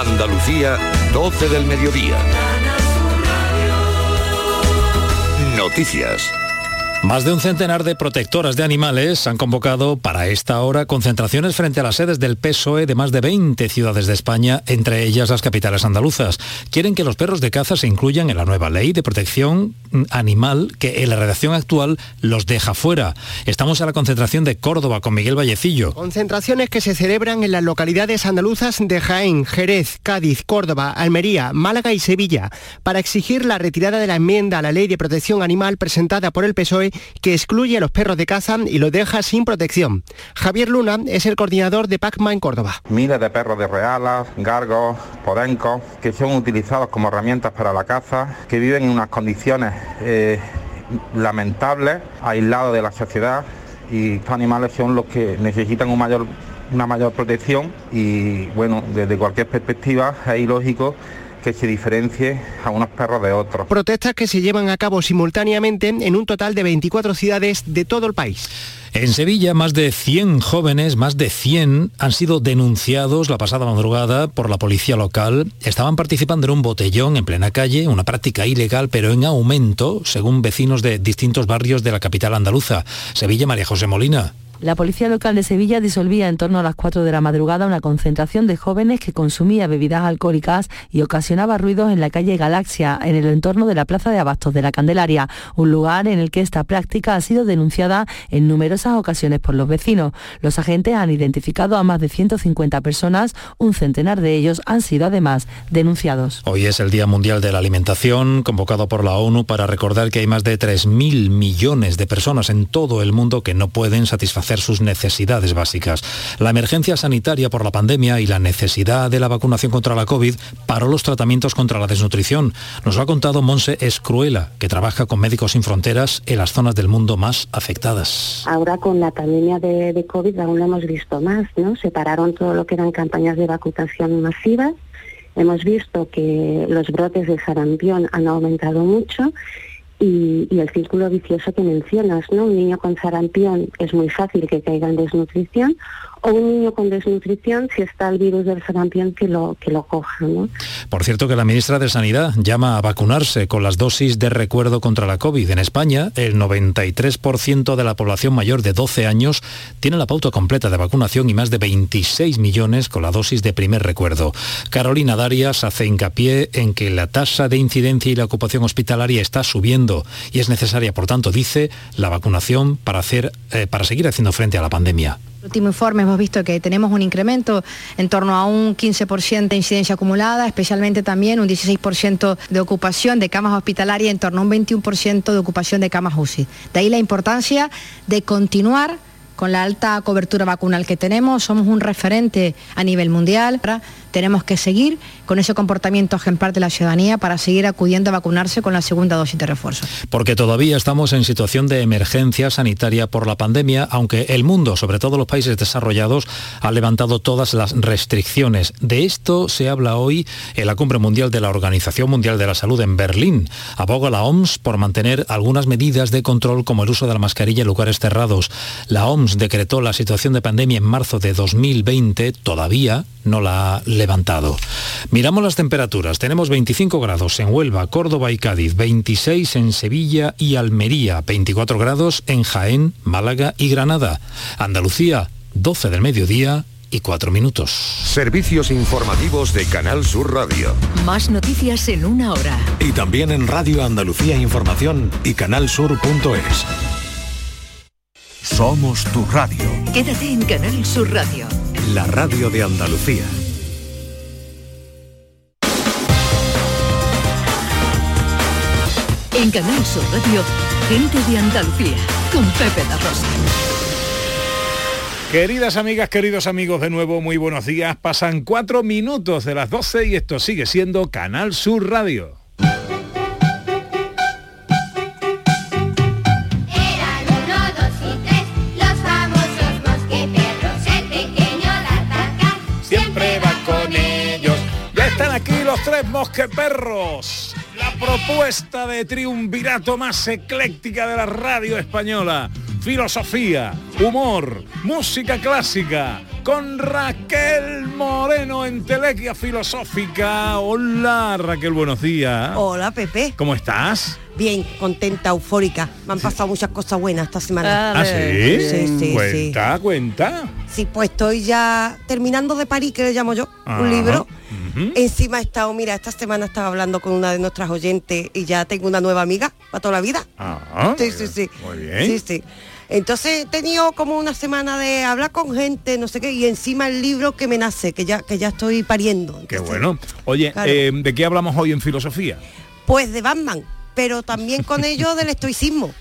Andalucía, 12 del mediodía. Noticias. Más de un centenar de protectoras de animales han convocado para esta hora concentraciones frente a las sedes del PSOE de más de 20 ciudades de España, entre ellas las capitales andaluzas. Quieren que los perros de caza se incluyan en la nueva ley de protección animal que en la redacción actual los deja fuera. Estamos a la concentración de Córdoba con Miguel Vallecillo. Concentraciones que se celebran en las localidades andaluzas de Jaén, Jerez, Cádiz, Córdoba, Almería, Málaga y Sevilla para exigir la retirada de la enmienda a la ley de protección animal presentada por el PSOE que excluye a los perros de caza y los deja sin protección. Javier Luna es el coordinador de PACMA en Córdoba. Miles de perros de realas, gargos, podencos, que son utilizados como herramientas para la caza, que viven en unas condiciones eh, lamentables, aislados de la sociedad y estos animales son los que necesitan una mayor protección y bueno, desde cualquier perspectiva es ilógico que se diferencie a unos perros de otros. Protestas que se llevan a cabo simultáneamente en un total de 24 ciudades de todo el país. En Sevilla, más de 100 jóvenes, más de 100, han sido denunciados la pasada madrugada por la policía local. Estaban participando en un botellón en plena calle, una práctica ilegal, pero en aumento, según vecinos de distintos barrios de la capital andaluza. Sevilla, María José Molina. La policía local de Sevilla disolvía en torno a las 4 de la madrugada una concentración de jóvenes que consumía bebidas alcohólicas y ocasionaba ruidos en la calle Galaxia, en el entorno de la Plaza de Abastos de la Candelaria, un lugar en el que esta práctica ha sido denunciada en numerosas ocasiones por los vecinos. Los agentes han identificado a más de 150 personas, un centenar de ellos han sido además denunciados. Hoy es el Día Mundial de la Alimentación, convocado por la ONU para recordar que hay más de 3.000 millones de personas en todo el mundo que no pueden satisfacer sus necesidades básicas. La emergencia sanitaria por la pandemia y la necesidad de la vacunación contra la COVID paró los tratamientos contra la desnutrición. Nos lo ha contado Monse Escruela, que trabaja con Médicos Sin Fronteras en las zonas del mundo más afectadas. Ahora con la pandemia de, COVID aún lo hemos visto más, ¿no? Se pararon todo lo que eran campañas de vacunación masivas. Hemos visto que los brotes de sarampión han aumentado mucho y, y, el círculo vicioso que mencionas, ¿no? Un niño con sarampión es muy fácil que caiga en desnutrición o un niño con desnutrición si está el virus del sarampión que lo, que lo coja. ¿no? Por cierto que la ministra de Sanidad llama a vacunarse con las dosis de recuerdo contra la COVID. En España, el 93% de la población mayor de 12 años tiene la pauta completa de vacunación y más de 26 millones con la dosis de primer recuerdo. Carolina Darias hace hincapié en que la tasa de incidencia y la ocupación hospitalaria está subiendo y es necesaria, por tanto, dice, la vacunación para, hacer, eh, para seguir haciendo frente a la pandemia. El último informe hemos visto que tenemos un incremento en torno a un 15% de incidencia acumulada, especialmente también un 16% de ocupación de camas hospitalarias, en torno a un 21% de ocupación de camas UCI. De ahí la importancia de continuar con la alta cobertura vacunal que tenemos, somos un referente a nivel mundial. Tenemos que seguir con ese comportamiento ejemplar de la ciudadanía para seguir acudiendo a vacunarse con la segunda dosis de refuerzo. Porque todavía estamos en situación de emergencia sanitaria por la pandemia, aunque el mundo, sobre todo los países desarrollados, ha levantado todas las restricciones. De esto se habla hoy en la Cumbre Mundial de la Organización Mundial de la Salud en Berlín. Aboga la OMS por mantener algunas medidas de control como el uso de la mascarilla en lugares cerrados. La OMS decretó la situación de pandemia en marzo de 2020, todavía no la ha levantado. Miramos las temperaturas. Tenemos 25 grados en Huelva, Córdoba y Cádiz, 26 en Sevilla y Almería, 24 grados en Jaén, Málaga y Granada. Andalucía, 12 del mediodía y 4 minutos. Servicios informativos de Canal Sur Radio. Más noticias en una hora. Y también en Radio Andalucía Información y canalsur.es. Somos tu radio. Quédate en Canal Sur Radio. La radio de Andalucía. En Canal Sur Radio, gente de Andalucía, con Pepe da Rosa. Queridas amigas, queridos amigos, de nuevo muy buenos días. Pasan cuatro minutos de las 12 y esto sigue siendo Canal Sur Radio. los tres mosqueperros. Propuesta de triunvirato más ecléctica de la radio española. filosofía, humor, música clásica, con Raquel Moreno en Telequia Filosófica. Hola Raquel, buenos días. Hola Pepe. ¿Cómo estás? Bien, contenta, eufórica. Me han pasado muchas cosas buenas esta semana. ¿Ah, sí? Sí, sí, cuenta, cuenta. Sí, pues estoy ya terminando de París, que le llamo yo, Ajá. un libro. Encima he estado, mira, esta semana estaba hablando con una de nuestras oyentes y ya tengo una nueva amiga para toda la vida. Ah, sí, sí, sí. Muy bien. Sí, sí. Entonces he tenido como una semana de hablar con gente, no sé qué, y encima el libro que me nace, que ya, que ya estoy pariendo. Qué bueno. Oye, Claro. eh, ¿de qué hablamos hoy en filosofía? Pues de Batman, pero también con ello del estoicismo.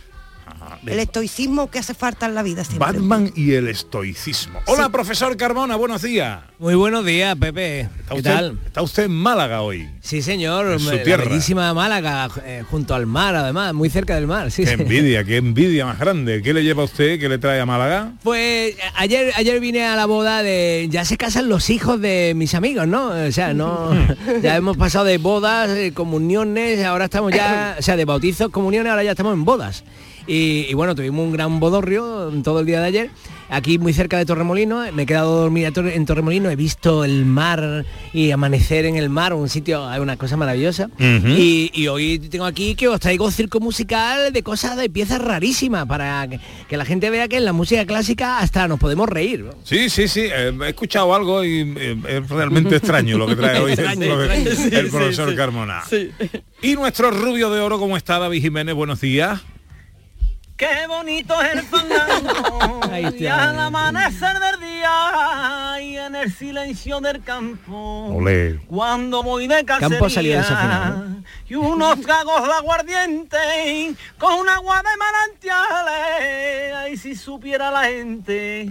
De- El estoicismo que hace falta en la vida siempre. Batman y el estoicismo. Hola, profesor Carmona, buenos días. Muy buenos días, Pepe. ¿Está ¿Qué usted, tal? está usted en Málaga hoy. Sí, señor. En su la tierra. bellísima Málaga, eh, junto al mar, además, muy cerca del mar. Sí, Qué sí. envidia, qué envidia más grande. ¿Qué le lleva a usted? ¿Qué le trae a Málaga? Pues ayer, ayer vine a la boda de... Ya se casan los hijos de mis amigos, ¿no? O sea, no... ya hemos pasado de bodas, eh, comuniones, ahora estamos ya... O sea, de bautizos, comuniones, ahora ya estamos en bodas. Y, y bueno, tuvimos un gran bodorrio todo el día de ayer. Aquí muy cerca de Torremolino, me he quedado a dormir a Torre- en Torremolino, he visto el mar y amanecer en el mar, un sitio, hay una cosa maravillosa. Y, y hoy tengo aquí que os traigo circo musical de cosas, de piezas rarísimas, para que, que la gente vea que en la música clásica hasta nos podemos reír. ¿no? Sí, sí, sí. eh, he escuchado algo y eh, es realmente extraño lo que trae hoy Extraño, el, extraño. Sí, el sí, profesor sí. Carmona. Y nuestro rubio de oro, ¿cómo está David Jiménez? Buenos días. Qué bonito es el fandango y al amanecer del día y en el silencio del campo. Olé. Cuando voy de cacería Campo y unos tragos de aguardiente con un agua de manantiales. Ay, si supiera la gente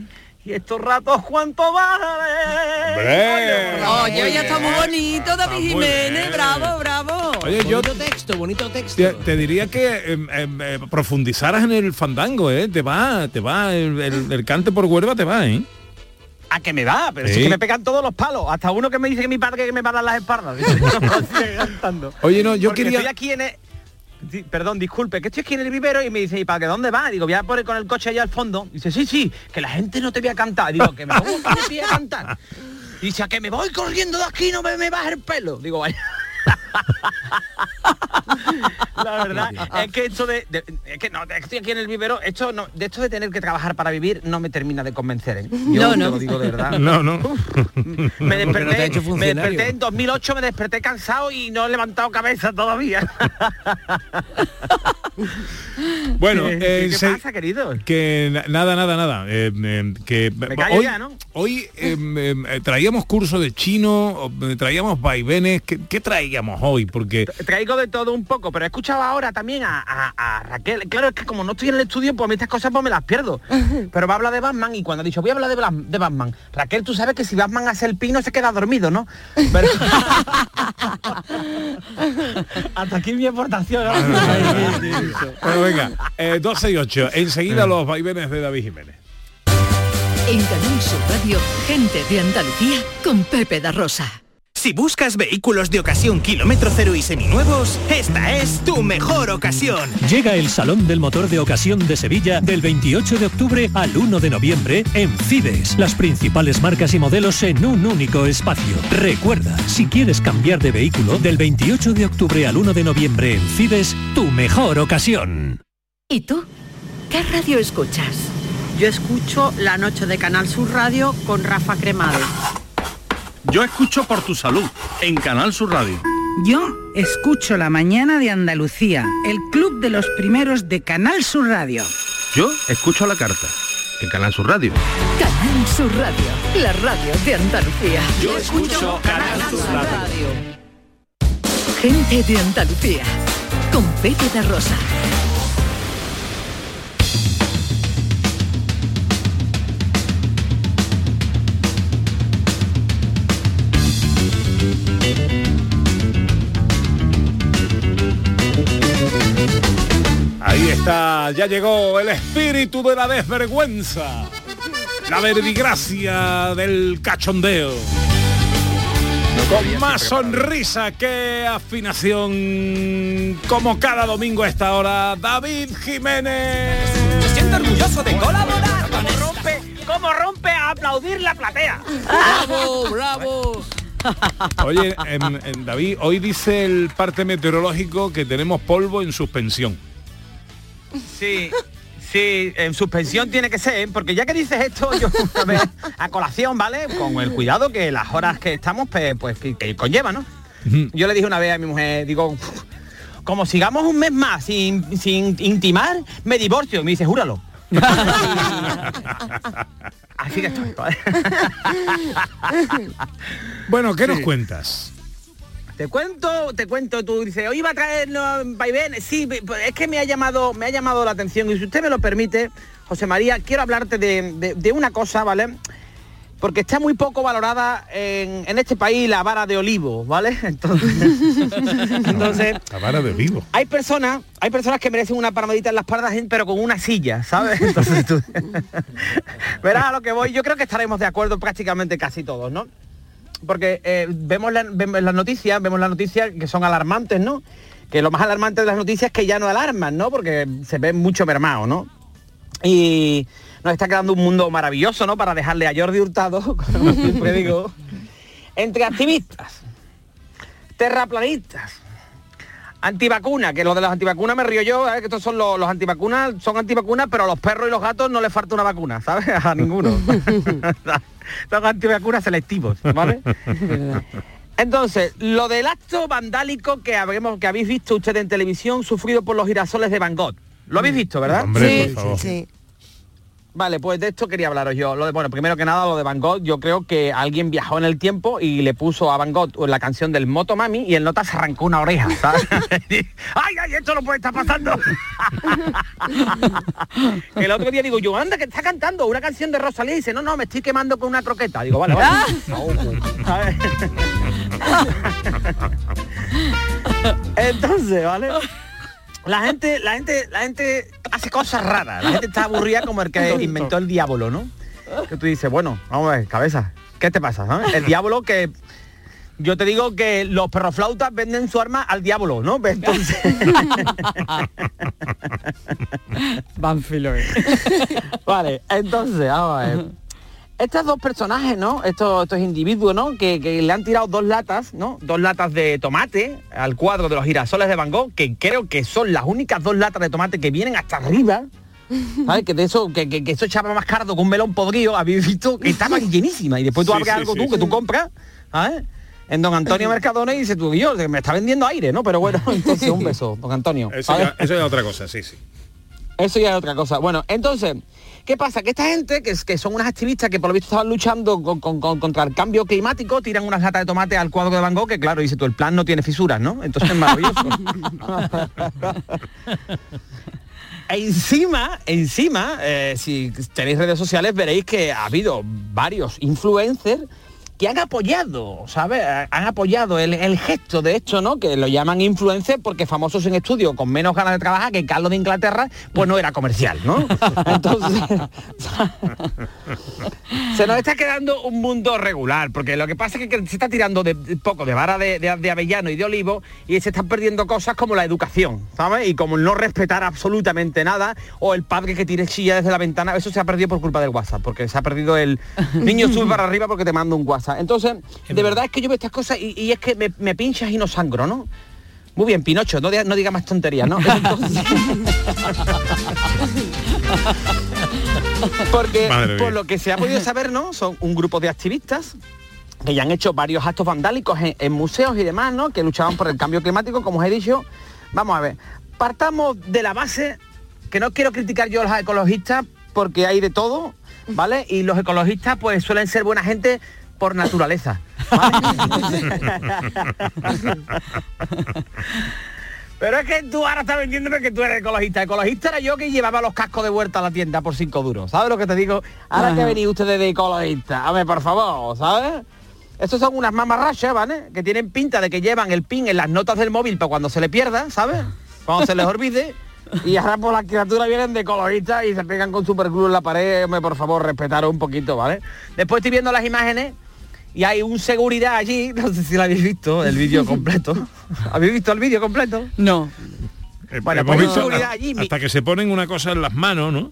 y estos ratos cuánto vale. Oye, oye, está muy bonito, David Jiménez, bravo, bravo. Oye, yo Bonito texto, bonito texto. te, te diría que em, em, eh, profundizaras en el fandango, ¿eh? Te va, te va, el, el- el cante por Huelva te va, ¿eh? A que me va, pero Sí. si es que me pegan todos los palos. Hasta uno que me dice que mi padre que me paran las espaldas. Oye, no, yo Porque quería... Estoy aquí en el- perdón, disculpe, que estoy aquí en el vivero y me dice, ¿y para qué dónde va? Digo, voy a poner con el coche allá al fondo. Dice, sí, sí, que la gente no te voy a cantar. Digo, que me pongo a cantar. Dice, a que me voy corriendo de aquí no me, me baja el pelo. Digo, vaya. La verdad es que esto de, de- es que no, estoy aquí en el vivero, esto no, de esto de tener que trabajar para vivir no me termina de convencer. ¿eh? Yo No, te lo digo de verdad. No, no. Me Porque no te ha hecho desperté, me desperté en 2008, me desperté cansado y no he levantado cabeza todavía. Bueno, ¿Qué, eh, qué se- pasa, querido? que na- nada, nada, nada. eh, eh, que callo hoy, ya, ¿no? hoy em, em, eh, traíamos curso de chino, traíamos vaivenes. ¿Qué, qué traíamos hoy? Porque Traigo de todo un poco, pero he escuchado ahora también a, a- a Raquel. Claro, es que como no estoy en el estudio, pues a mí estas cosas pues me las pierdo. Pero me habla de Batman y cuando ha dicho, voy a hablar de, Bla- de Batman. Raquel, tú sabes que si Batman hace el pino se queda dormido, ¿no? Pero... Hasta aquí mi aportación. Bueno, venga, eh, 12 y 8. Enseguida los vaivenes de David Jiménez. En Canal Sur Radio, gente de Andalucía con Pepe da Rosa. Si buscas vehículos de ocasión kilómetro cero y seminuevos, esta es tu mejor ocasión. Llega el Salón del Motor de Ocasión de Sevilla del 28 de octubre al 1 de noviembre en Fides. Las principales marcas y modelos en un único espacio. Recuerda, si quieres cambiar de vehículo, del 28 de octubre al 1 de noviembre en Fides, tu mejor ocasión. ¿Y tú? ¿Qué radio escuchas? Yo escucho La Noche de Canal Sur Radio con Rafa Cremades. Yo escucho por tu salud en Canal Sur Radio. Yo escucho La Mañana de Andalucía, el club de los primeros de Canal Sur Radio. Yo escucho la carta en Canal Sur Radio. Canal Sur Radio, la radio de Andalucía. Yo escucho Canal Sur Radio. Gente de Andalucía con Pepe da Rosa. Ya llegó el espíritu de la desvergüenza, la verbigracia del cachondeo. Con más sonrisa que afinación, como cada domingo a esta hora, David Jiménez. Me siento orgulloso de colaborar. Como rompe, como rompe a aplaudir la platea. ¡Bravo, bravo! Oye, David, hoy dice el parte meteorológico que tenemos polvo en suspensión. Sí, sí, en suspensión tiene que ser, porque ya que dices esto, yo a, ver, a colación, ¿vale? Con el cuidado que las horas que estamos, pues, pues que, que conlleva, ¿no? Yo le dije una vez a mi mujer, digo, "Uf, como sigamos un mes más sin, sin intimar, me divorcio. Me dice, júralo. Así que estoy. ¿vale? Bueno, ¿qué nos cuentas? Te cuento, te cuento, tú dices, hoy va a traer vaivén. Sí, pues es que me ha llamado, me ha llamado la atención. Y si usted me lo permite, José María, quiero hablarte de, de- de una cosa, ¿vale? Porque está muy poco valorada en, en este país la vara de olivo, ¿vale? Entonces, entonces La vara de vivo. hay personas, hay personas que merecen una palmadita en la espalda, pero con una silla, ¿sabes? Entonces tú- verás a lo que voy. Yo creo que estaremos de acuerdo prácticamente casi todos, ¿no? Porque eh, vemos, la- vemos las noticias, vemos las noticias que son alarmantes, ¿no? Que lo más alarmante de las noticias es que ya no alarman, ¿no? Porque se ven mucho mermado, ¿no? Y nos está quedando un mundo maravilloso, ¿no? Para dejarle a Jordi Hurtado, como siempre digo, entre activistas, terraplanistas, antivacunas, que lo de las antivacunas me río yo, ¿eh? que estos son los, los antivacunas, son antivacunas, pero a los perros y los gatos no les falta una vacuna, ¿sabes? A ninguno. son antivacunas selectivos, ¿vale? Entonces, lo del acto vandálico que, habremos, que habéis visto ustedes en televisión sufrido por los girasoles de Van Gogh. Lo habéis visto, ¿verdad? Hombre, por favor. Vale, pues de esto quería hablaros yo. Lo de, bueno, primero que nada, lo de Van Gogh, yo creo que alguien viajó en el tiempo y le puso a Van Gogh la canción del Motomami y el nota se arrancó una oreja, ¿sabes? ¡Ay, ay, esto no puede estar pasando! El otro día digo yo, anda, que está cantando una canción de Rosalía y dice, no, no, me estoy quemando con una croqueta. Digo, vale, vale. Entonces, ¿vale? La gente, la gente, la gente hace cosas raras. La gente está aburrida como el que inventó el diablo, ¿no? Que tú dices, bueno, vamos a ver, cabeza, ¿qué te pasa? no? El diablo que yo te digo que los perroflautas venden su arma al diablo, ¿no? Pues Entonces, Banfilo. vale, entonces, vamos a ver. Estos dos personajes, ¿no? Estos, estos individuos, ¿no? Que, que le han tirado dos latas, ¿no? Dos latas de tomate al cuadro de los girasoles de Van Gogh, que creo que son las únicas dos latas de tomate que vienen hasta arriba. ¿Sabes? Que de eso, que, que, que eso echaba más cardo que un melón podrido, habéis visto que estaba llenísima. Y después tú Sí, abres sí, algo sí, tú, que tú compras, ¿sabes? En don Antonio Mercadona y dice tú yo, que me está vendiendo aire, ¿no? Pero bueno, entonces un beso, don Antonio. Eso eso ya es otra cosa, sí, sí. Eso ya es otra cosa. Bueno, entonces, ¿qué pasa? Que esta gente, que, es- que son unas activistas que por lo visto estaban luchando con- con- con- contra el cambio climático, tiran unas latas de tomate al cuadro de Van que claro, dice tú, el plan no tiene fisuras, ¿no? Entonces es maravilloso. E encima, encima, eh, si tenéis redes sociales veréis que ha habido varios influencers que han apoyado, ¿sabes? Han apoyado el, el gesto de hecho, ¿no? Que lo llaman influencer porque famosos en estudio con menos ganas de trabajar que Carlos de Inglaterra, pues no era comercial, ¿no? Entonces, se nos está quedando un mundo regular, porque lo que pasa es que se está tirando de, de poco de vara de, de- de avellano y de olivo y se están perdiendo cosas como la educación, ¿sabes? Y como no respetar absolutamente nada, o el padre que tire chilla desde la ventana, eso se ha perdido por culpa del WhatsApp, porque se ha perdido el niño sube para arriba porque te mando un WhatsApp. Entonces, de verdad es que yo veo estas cosas y, y es que me, me pinchas y no sangro, ¿no? Muy bien, Pinocho, no, diga- no diga más tonterías, ¿no? Entonces- Porque Madre por mía. lo que se ha podido saber, ¿no? Son un grupo de activistas que ya han hecho varios actos vandálicos en, en museos y demás, ¿no? Que luchaban por el cambio climático, como os he dicho. Vamos a ver, partamos de la base, que no quiero criticar yo a los ecologistas, porque hay de todo, ¿vale? Y los ecologistas pues suelen ser buena gente por naturaleza. ¿vale? Pero es que tú ahora estás vendiéndome que tú eres ecologista. Ecologista era yo que llevaba los cascos de vuelta a la tienda por cinco duros. ¿Sabes lo que te digo? Ahora que Ajá. venís ustedes de ecologista. A ver, por favor, ¿sabes? Estos son unas mamarrachas, ¿vale? Que tienen pinta de que llevan el pin en las notas del móvil para cuando se le pierda, ¿sabes? Cuando se les olvide. Y ahora por las criaturas vienen de ecologistas y se pegan con superglue en la pared. Hombre, por favor, respetar un poquito, ¿vale? Después estoy viendo las imágenes y hay un seguridad allí, no sé si lo habéis visto, el vídeo completo. ¿Habéis visto el vídeo completo? No. Eh, Bueno, hemos pues visto seguridad a- allí, mi- hasta que se ponen una cosa en las manos, ¿no?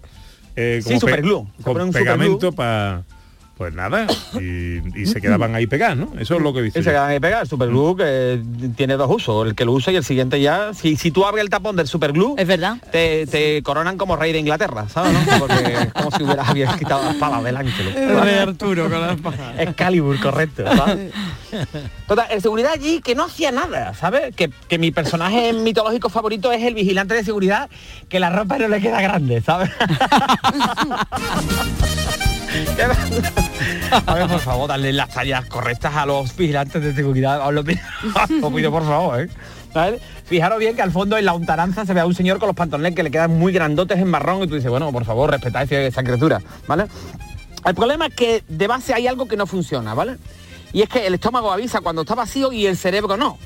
Eh, Sí, superglue. Se Con pegamento para... Pues nada, y, y se quedaban ahí pegados, ¿no? Eso es lo que he visto. Y se yo. quedan ahí pegados. El superglue que tiene dos usos, el que lo usa y el siguiente ya. Si, si tú abres el tapón del superglue, es verdad. Te, te coronan como rey de Inglaterra, ¿sabes? no? Porque es como si hubieras habías quitado la espada del ángel. El rey Arturo con la espada. Excalibur, correcto. ¿sabes? Total, el seguridad allí que no hacía nada, ¿sabes? Que, que mi personaje mitológico favorito es el vigilante de seguridad, que la ropa no le queda grande, ¿sabes? Por favor, darle las tallas correctas a los vigilantes de seguridad. Por favor, ¿eh? Fijaros bien que al fondo en la untaranza se ve a un señor con los pantalones que le quedan muy grandotes en marrón y tú dices, bueno, por favor, respetad esa, criatura, ¿vale? El problema es que de base hay algo que no funciona, ¿vale? Y es que el estómago avisa cuando está vacío y el cerebro no.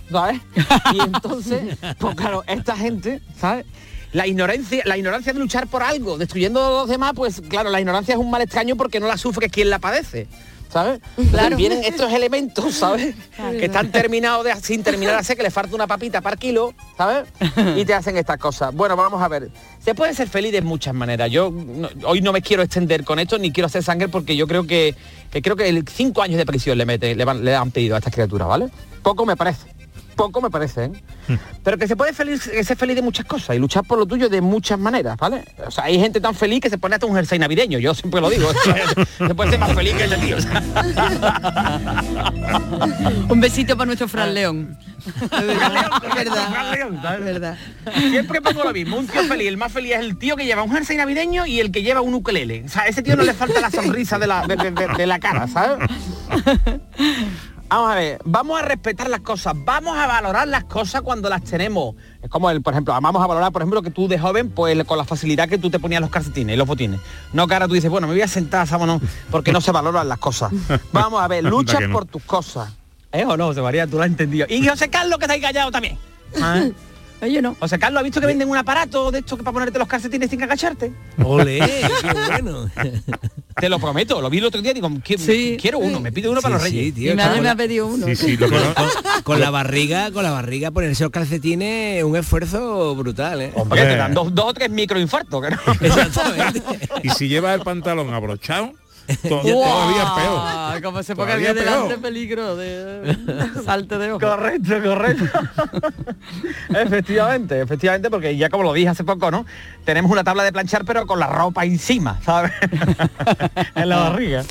Y entonces, pues claro, esta gente, ¿sabes? La ignorancia, la ignorancia de luchar por algo, destruyendo a los demás, pues claro, la ignorancia es un mal extraño porque no la sufre quien la padece. ¿Sabes? Claro. Vienen estos elementos, ¿sabes? Claro. Que están terminados de, sin terminar hacer, que le falta una papita para kilo, ¿sabes? Y te hacen estas cosas. Bueno, vamos a ver. Se puede ser feliz de muchas maneras. Yo no- hoy no me quiero extender con esto, ni quiero hacer sangre porque yo creo que, que creo que el cinco años de prisión le mete, le, van- le han pedido a estas criaturas, ¿vale? Poco me parece. Poco me parece, ¿eh? Pero que se puede feliz, que ser feliz de muchas cosas y luchar por lo tuyo de muchas maneras, ¿vale? O sea, hay gente tan feliz que se pone hasta un jersey navideño, yo siempre lo digo. se puede ser más feliz que ese tío. Un besito para nuestro Fran León. Verdad. Verdad. Siempre pongo lo mismo, un tío feliz, el más feliz es el tío que lleva un jersey navideño y el que lleva un ukelele. O sea, a ese tío no le falta la sonrisa de la, de, de- de- de la cara, ¿sabes? Vamos a ver, vamos a respetar las cosas, vamos a valorar las cosas cuando las tenemos. Es como el, por ejemplo, vamos a valorar, por ejemplo, que tú de joven, pues con la facilidad que tú te ponías los calcetines y los botines. No que ahora tú dices, bueno, me voy a sentar, vámonos, porque no se valoran las cosas. Vamos a ver, lucha no. por tus cosas. ¿Eh o no, José María? Tú lo has entendido. Y José Carlos, que está ahí callado también. ¿Ah? Oye, no. José Carlos, ¿ha visto que venden un aparato de esto que para ponerte los calcetines sin agacharte? Ole, qué bueno. Te lo prometo, lo vi el otro día y digo, "Qui- quiero uno, me pide uno para los reyes. sí, tío, Mi madre con me la- ha pedido uno. Sí, sí, lo que no- con, con la barriga, con la barriga ponerse los calcetines, un esfuerzo brutal, ¿eh? Hombre, te dan dos, dos o tres microinfartos, no. Exactamente. Y si llevas el pantalón abrochado, to- todavía es peor. Como se ponga delante peligro de salte de ojo. Correcto, correcto. efectivamente, efectivamente, porque ya como lo dije hace poco, ¿no? Tenemos una tabla de planchar, pero con la ropa encima, ¿sabes? en la barriga.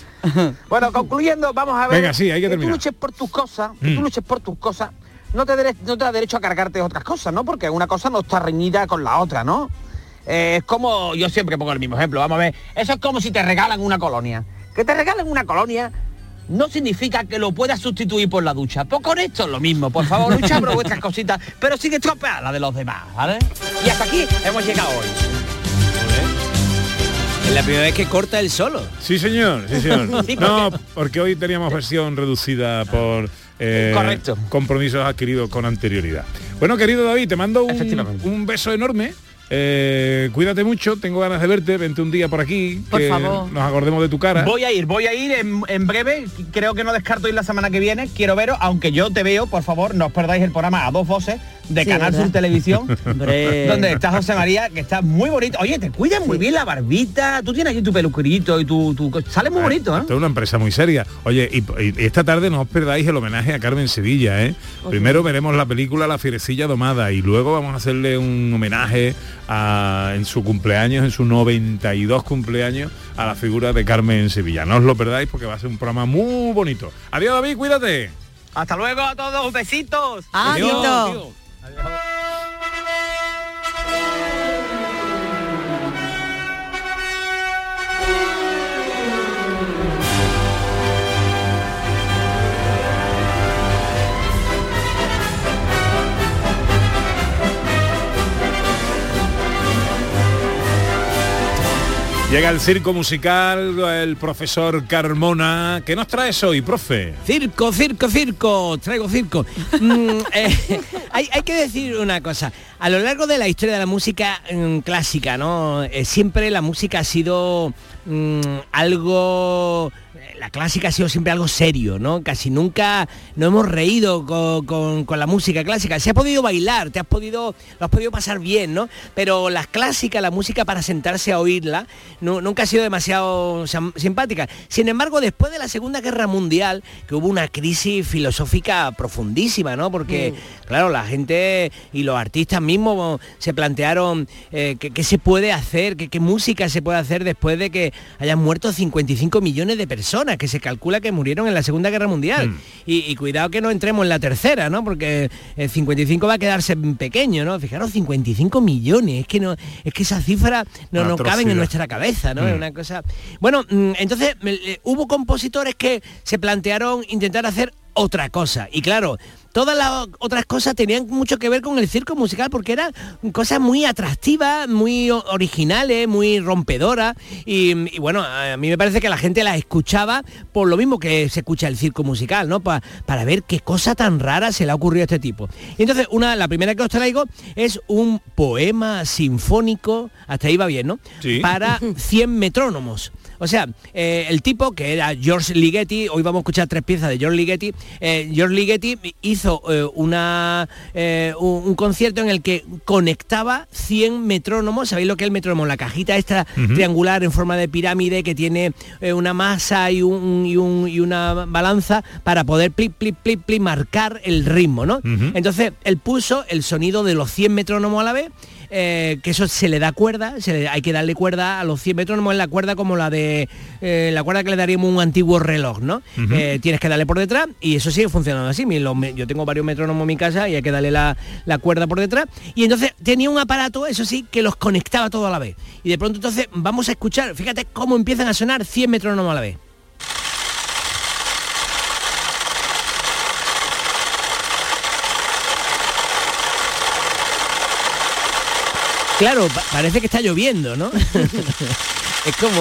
Bueno, concluyendo, vamos a ver. Venga, sí, hay que tú terminar. luches por tus cosas, que tú Mm. luches por tus cosas, no te, no te da derecho a cargarte otras cosas, ¿no? Porque una cosa no está reñida con la otra, ¿no? Eh, es como, yo siempre pongo el mismo ejemplo, vamos a ver, eso es como si te regalan una colonia. Que te regalen una colonia no significa que lo puedas sustituir por la ducha. Pues con esto es lo mismo, por favor, lucha por vuestras cositas, pero sin estropear la de los demás, ¿vale? Y hasta aquí hemos llegado hoy. Es la primera vez que corta el solo. Sí, señor, sí, señor. Sí, No, porque hoy teníamos versión reducida por eh, Correcto. compromisos adquiridos con anterioridad. Bueno, querido David, te mando un beso enorme. Eh, cuídate mucho, tengo ganas de verte, vente un día por aquí, Por que favor. nos acordemos de tu cara. Voy a ir, voy a ir en, en breve, creo que no descarto ir la semana que viene, quiero veros, aunque yo te veo, por favor, no os perdáis el programa a dos voces de Sí, Canal ¿verdad? Sur Televisión, donde está José María, que está muy bonito. Oye, te cuidas muy bien la barbita, tú tienes aquí tu peluquerito y tu... tu sale muy bonito, ¿eh? Esto es una empresa muy seria. Oye, y, y esta tarde no os perdáis el homenaje a Carmen Sevilla, ¿eh? Primero veremos la película La Fierecilla Domada y luego vamos a hacerle un homenaje a- en su cumpleaños, en su 92 cumpleaños, a la figura de Carmen Sevilla. No os lo perdáis porque va a ser un programa muy bonito. Adiós David, cuídate. Hasta luego a todos, besitos. Adiós. Adiós. Adiós. Llega el circo musical, el profesor Carmona. ¿Qué nos traes hoy, profe? Circo, circo, circo, traigo circo. Mm, eh, hay, que decir una cosa. A lo largo de la historia de la música mm, clásica, ¿no? Eh, siempre la música ha sido mm, algo la clásica ha sido siempre algo serio, ¿no? Casi nunca no hemos reído con, con- con la música clásica. Se ha podido bailar, te has podido, lo has podido pasar bien, ¿no? Pero las clásicas, la música para sentarse a oírla, nu- nunca ha sido demasiado simpática. Sin embargo, después de la Segunda Guerra Mundial, que hubo una crisis filosófica profundísima, ¿no? Porque, claro, la gente y los artistas mismos se plantearon eh, qué se puede hacer, qué, qué música se puede hacer después de que hayan muerto 55 millones de personas, que se calcula que murieron en la Segunda Guerra Mundial. Y, y cuidado que no entremos en la tercera, ¿no? Porque el 55 va a quedarse pequeño, ¿no? Fijaros, 55 millones, es que no, es que esa cifra no, Una no caben en nuestra cabeza, ¿no? Mm. Es una cosa. Bueno, mm, entonces eh, hubo compositores que se plantearon intentar hacer otra cosa. Y claro, todas las otras cosas tenían mucho que ver con el circo musical porque eran cosas muy atractivas, muy originales, muy rompedoras. Y, y bueno, a mí me parece que la gente las escuchaba por lo mismo que se escucha el circo musical, ¿no? Pa- para ver qué cosa tan rara se le ha ocurrido a este tipo. Y entonces, una, la primera que os traigo es un poema sinfónico, hasta ahí va bien, ¿no? Sí. Para 100 metrónomos. O sea, eh, el tipo que era George Ligeti, hoy vamos a escuchar tres piezas de George Ligeti, eh, George Ligeti hizo eh, una, un, un concierto en el que conectaba 100 metrónomos, ¿sabéis lo que es el metrónomo? La cajita esta triangular en forma de pirámide que tiene una masa y, un, y, un- y una balanza para poder plip, plip, plip, plip, marcar el ritmo, ¿no? Entonces, él puso el sonido de los 100 metrónomos a la vez, eh, que eso se le da cuerda, se le- hay que darle cuerda a los 100 metrónomos, es la cuerda como la de eh, la cuerda que le daríamos un antiguo reloj, ¿no? Eh, tienes que darle por detrás y eso sigue funcionando así. Yo tengo varios metrónomos en mi casa y hay que darle la, la cuerda por detrás. Y entonces tenía un aparato, eso sí, que los conectaba todo a la vez. Y de pronto entonces vamos a escuchar, fíjate cómo empiezan a sonar 100 metrónomos a la vez. Claro, pa- parece que está lloviendo, ¿no? es como...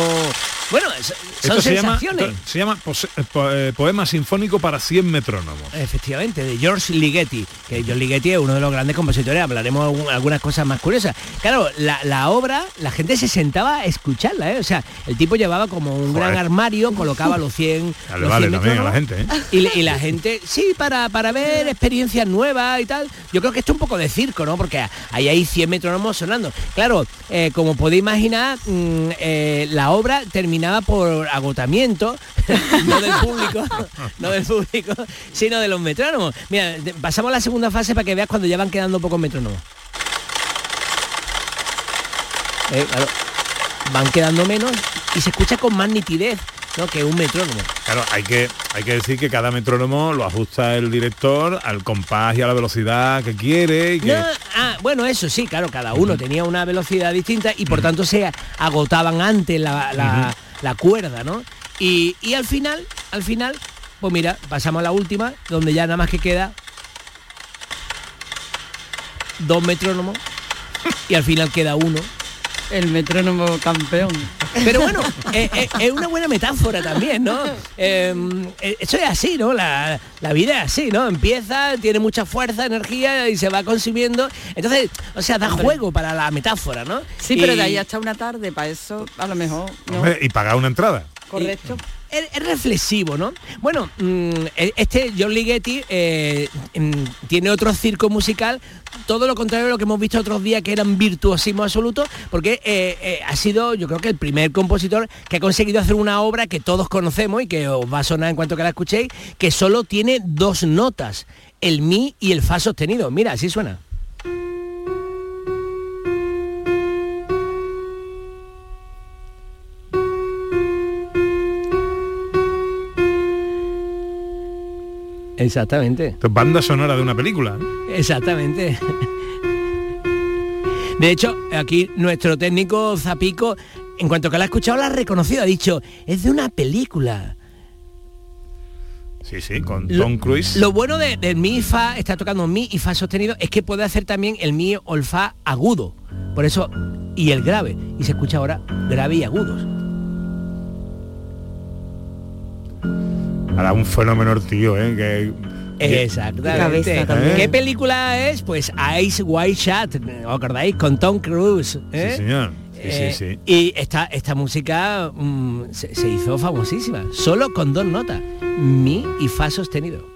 Bueno, so- son Esto se llama, sensaciones. se llama pose- eh, eh, poema sinfónico para 100 metrónomos. Efectivamente, de George Ligeti, que George Ligeti es uno de los grandes compositores, hablaremos algunas cosas más curiosas. Claro, la, la obra, la gente se sentaba a escucharla, ¿eh? o sea, el tipo llevaba como un gran armario, colocaba los 100... Ya le los vale 100 también a la metrónomos, gente, ¿eh? y, la- y la gente, sí, para, para ver experiencias nuevas y tal. Yo creo que esto es un poco de circo, ¿no? Porque ahí hay 100 metrónomos sonando. Claro, eh, como podéis imaginar, mm, eh, la obra terminaba por agotamiento, no del público, no del público, sino de los metrónomos. Mira, pasamos a la segunda fase para que veas cuando ya van quedando pocos metrónomos. Eh, van quedando menos y se escucha con más nitidez ¿no? que un metrónomo. Claro, hay que, hay que decir que cada metrónomo lo ajusta el director al compás y a la velocidad que quiere y que... No, ah, bueno, eso sí, claro, cada uno tenía una velocidad distinta y por tanto se agotaban antes la, la- la cuerda, ¿no? Y, y al final, al final, pues mira, pasamos a la última, donde ya nada más que queda dos metrónomos y al final queda uno. El metrónomo campeón. Pero bueno, eh, eh, es una buena metáfora también, ¿no? Eh, eh, eso es así, ¿no? La, la vida es así, ¿no? Empieza, tiene mucha fuerza, energía y se va consumiendo. Entonces, o sea, da juego para la metáfora, ¿no? Sí, pero de ahí hasta una tarde, para eso a lo mejor. ¿no? Hombre, y pagar una entrada. Correcto. es, es reflexivo, ¿no? Bueno, mm, e- este John Ligeti eh, mm, tiene otro circo musical, todo lo contrario de lo que hemos visto otros días que eran virtuosismo absoluto, porque eh, eh, ha sido, yo creo que el primer compositor que ha conseguido hacer una obra que todos conocemos y que os va a sonar en cuanto que la escuchéis, que solo tiene dos notas, el mi y el fa sostenido. Mira, así suena. Exactamente. Banda sonora de una película. Exactamente. De hecho, aquí nuestro técnico Zapico, en cuanto que la ha escuchado, la ha reconocido, ha dicho, es de una película. Sí, sí, con Lo- Tom Cruise. Lo bueno de- del mi y fa, está tocando mi y fa sostenido, es que puede hacer también el mi o el fa agudo. Por eso, y el grave. Y se escucha ahora grave y agudos. Ahora un fenómeno tío, ¿eh? Que, Exactamente. Cabeza también. ¿Qué película es? Pues Ice White Shot, ¿os acordáis? Con Tom Cruise. ¿eh? Sí, señor. Eh, sí, sí. Y esta, esta música mm, se, se hizo famosísima, solo con dos notas, mi y fa sostenido.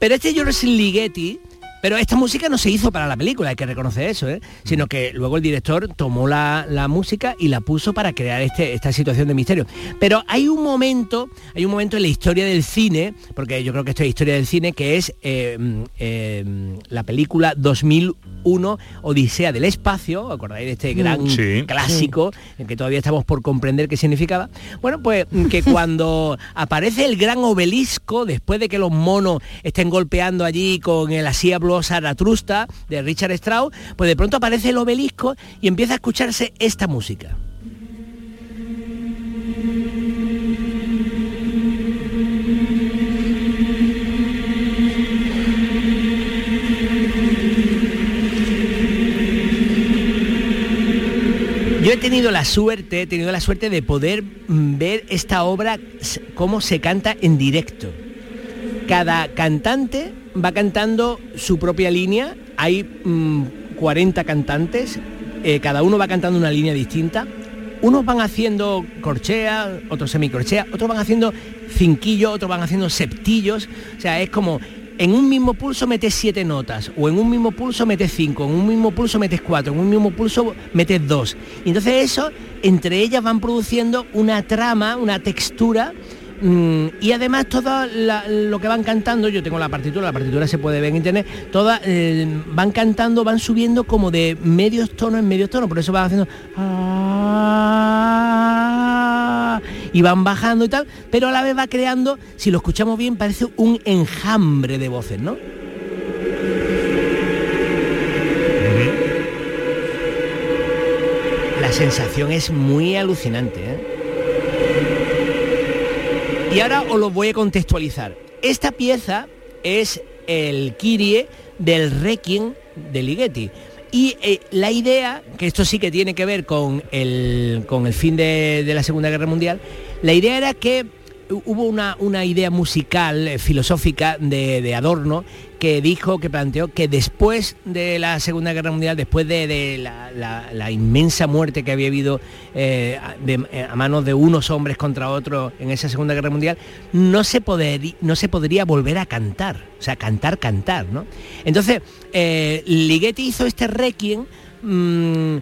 Pero este George Ligeti, pero esta música no se hizo para la película, hay que reconocer eso, ¿eh? sino que luego el director tomó la, la música y la puso para crear este, esta situación de misterio. Pero hay un momento, hay un momento en la historia del cine, porque yo creo que esto es historia del cine, que es eh, mm, eh, la película 2001, Odisea del Espacio, ¿os ¿acordáis de este gran Mm. Sí. clásico, en que todavía estamos por comprender qué significaba? Bueno, pues mm, que cuando aparece el gran obelisco, después de que los monos estén golpeando allí con el así habló Zaratrusta de Richard Strauss, pues de pronto aparece el obelisco y empieza a escucharse esta música. Yo he tenido la suerte, he tenido la suerte de poder mm, ver esta obra cómo se canta en directo. Cada cantante va cantando su propia línea, hay mm, 40 cantantes, eh, cada uno va cantando una línea distinta. Unos van haciendo corchea, otros semicorchea, otros van haciendo cinquillos, otros van haciendo septillos. O sea, es como en un mismo pulso metes siete notas, o en un mismo pulso metes cinco, en un mismo pulso metes cuatro, en un mismo pulso metes dos. Y entonces eso, entre ellas van produciendo una trama, una textura. Mm, y además todo la- lo que van cantando, yo tengo la partitura, la partitura se puede ver en internet, todas eh, van cantando, van subiendo como de medios tonos en medios tonos, por eso van haciendo ah, y van bajando y tal, pero a la vez va creando, si lo escuchamos bien, parece un enjambre de voces, ¿no? La sensación es muy alucinante, ¿eh? Y ahora os lo voy a contextualizar. Esta pieza es el Kyrie del Requiem de Ligeti. Y eh, la idea, que esto sí que tiene que ver con el, con el fin de, la Segunda Guerra Mundial, la idea era que hu- hubo una, una idea musical, eh, filosófica de, de Adorno, que dijo, que planteó que después de la Segunda Guerra Mundial, después de, la, inmensa muerte que había habido eh, eh, a manos de unos hombres contra otros en esa Segunda Guerra Mundial, no se, poderi- no se podría volver a cantar, o sea, cantar, cantar, ¿no? Entonces, eh, Ligeti hizo este requiem mm,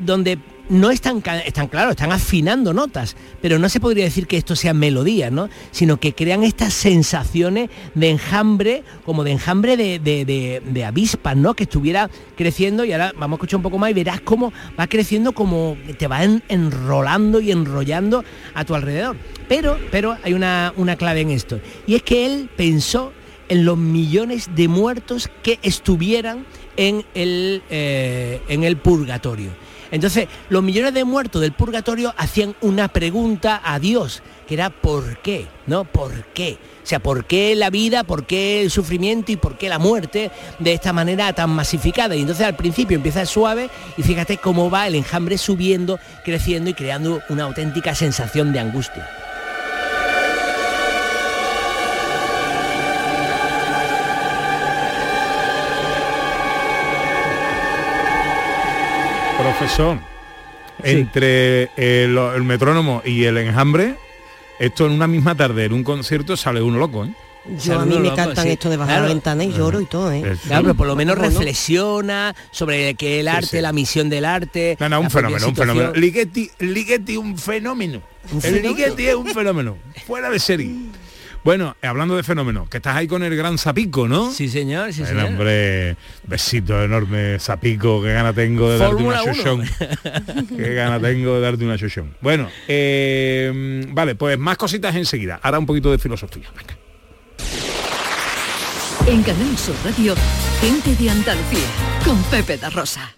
donde no están, están claro, están afinando notas, pero no se podría decir que esto sea melodía, ¿no? Sino que crean estas sensaciones de enjambre, como de enjambre de, de, de- de avispas, ¿no? Que estuviera creciendo y ahora vamos a escuchar un poco más y verás cómo va creciendo, como te va en- enrolando y enrollando a tu alrededor. Pero, pero hay una, una clave en esto, y es que él pensó en los millones de muertos que estuvieran en el, eh, en el purgatorio. Entonces, los millones de muertos del purgatorio hacían una pregunta a Dios, que era ¿por qué? ¿No? ¿Por qué? O sea, ¿por qué la vida, por qué el sufrimiento y por qué la muerte de esta manera tan masificada? Y entonces al principio empieza suave y fíjate cómo va el enjambre subiendo, creciendo y creando una auténtica sensación de angustia. Profesor, entre el, el metrónomo y el enjambre, esto en una misma tarde, en un concierto, sale uno loco, ¿eh? Yo a mí me cantan esto de la ventana y lloro y todo, ¿eh? Claro, pero por lo menos reflexiona sobre que el arte, sí. la misión del arte. No, no, un fenómeno, un fenómeno. Ligeti, Ligeti, un fenómeno. el fenómeno? Ligeti es un fenómeno. Fuera de serie. Bueno, hablando de fenómenos, que estás ahí con el gran Zapico, ¿no? Sí, señor, sí, El señor. hombre, besito enorme, Zapico, qué gana tengo de darte una shoshón. qué gana tengo de darte una shoshón. Bueno, eh, vale, pues más cositas enseguida. Ahora un poquito de filosofía. Venga. En Canal Sur Radio, gente de Andalucía, con Pepe da Rosa.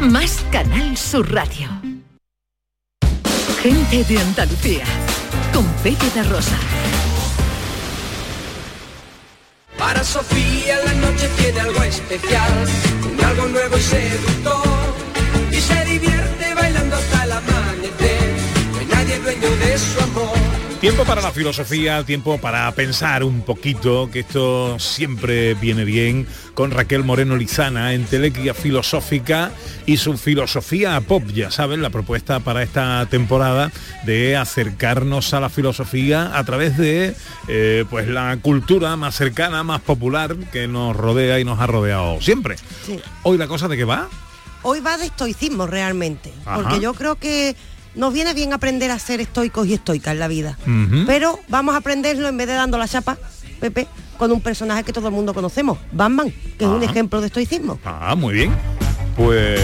más Canal Sur Radio. Gente de Andalucía, con Pepe de Rosa. Para Sofía la noche tiene algo especial, un algo nuevo y seductor. Y se divierte bailando hasta el amanecer, no hay nadie dueño de su amor. Tiempo para la filosofía, tiempo para pensar un poquito, que esto siempre viene bien, con Raquel Moreno Lizana, en Telequia Filosófica y su filosofía pop, ya saben, la propuesta para esta temporada de acercarnos a la filosofía a través de eh, pues la cultura más cercana, más popular que nos rodea y nos ha rodeado siempre. Sí. Hoy la cosa de qué va? Hoy va de estoicismo realmente, Ajá. porque yo creo que nos viene bien aprender a ser estoicos y estoicas en la vida. Pero vamos a aprenderlo en vez de dando la chapa, Pepe, con un personaje que todo el mundo conocemos, Batman, que es un Ajá. ejemplo de estoicismo. Ah, muy bien. Pues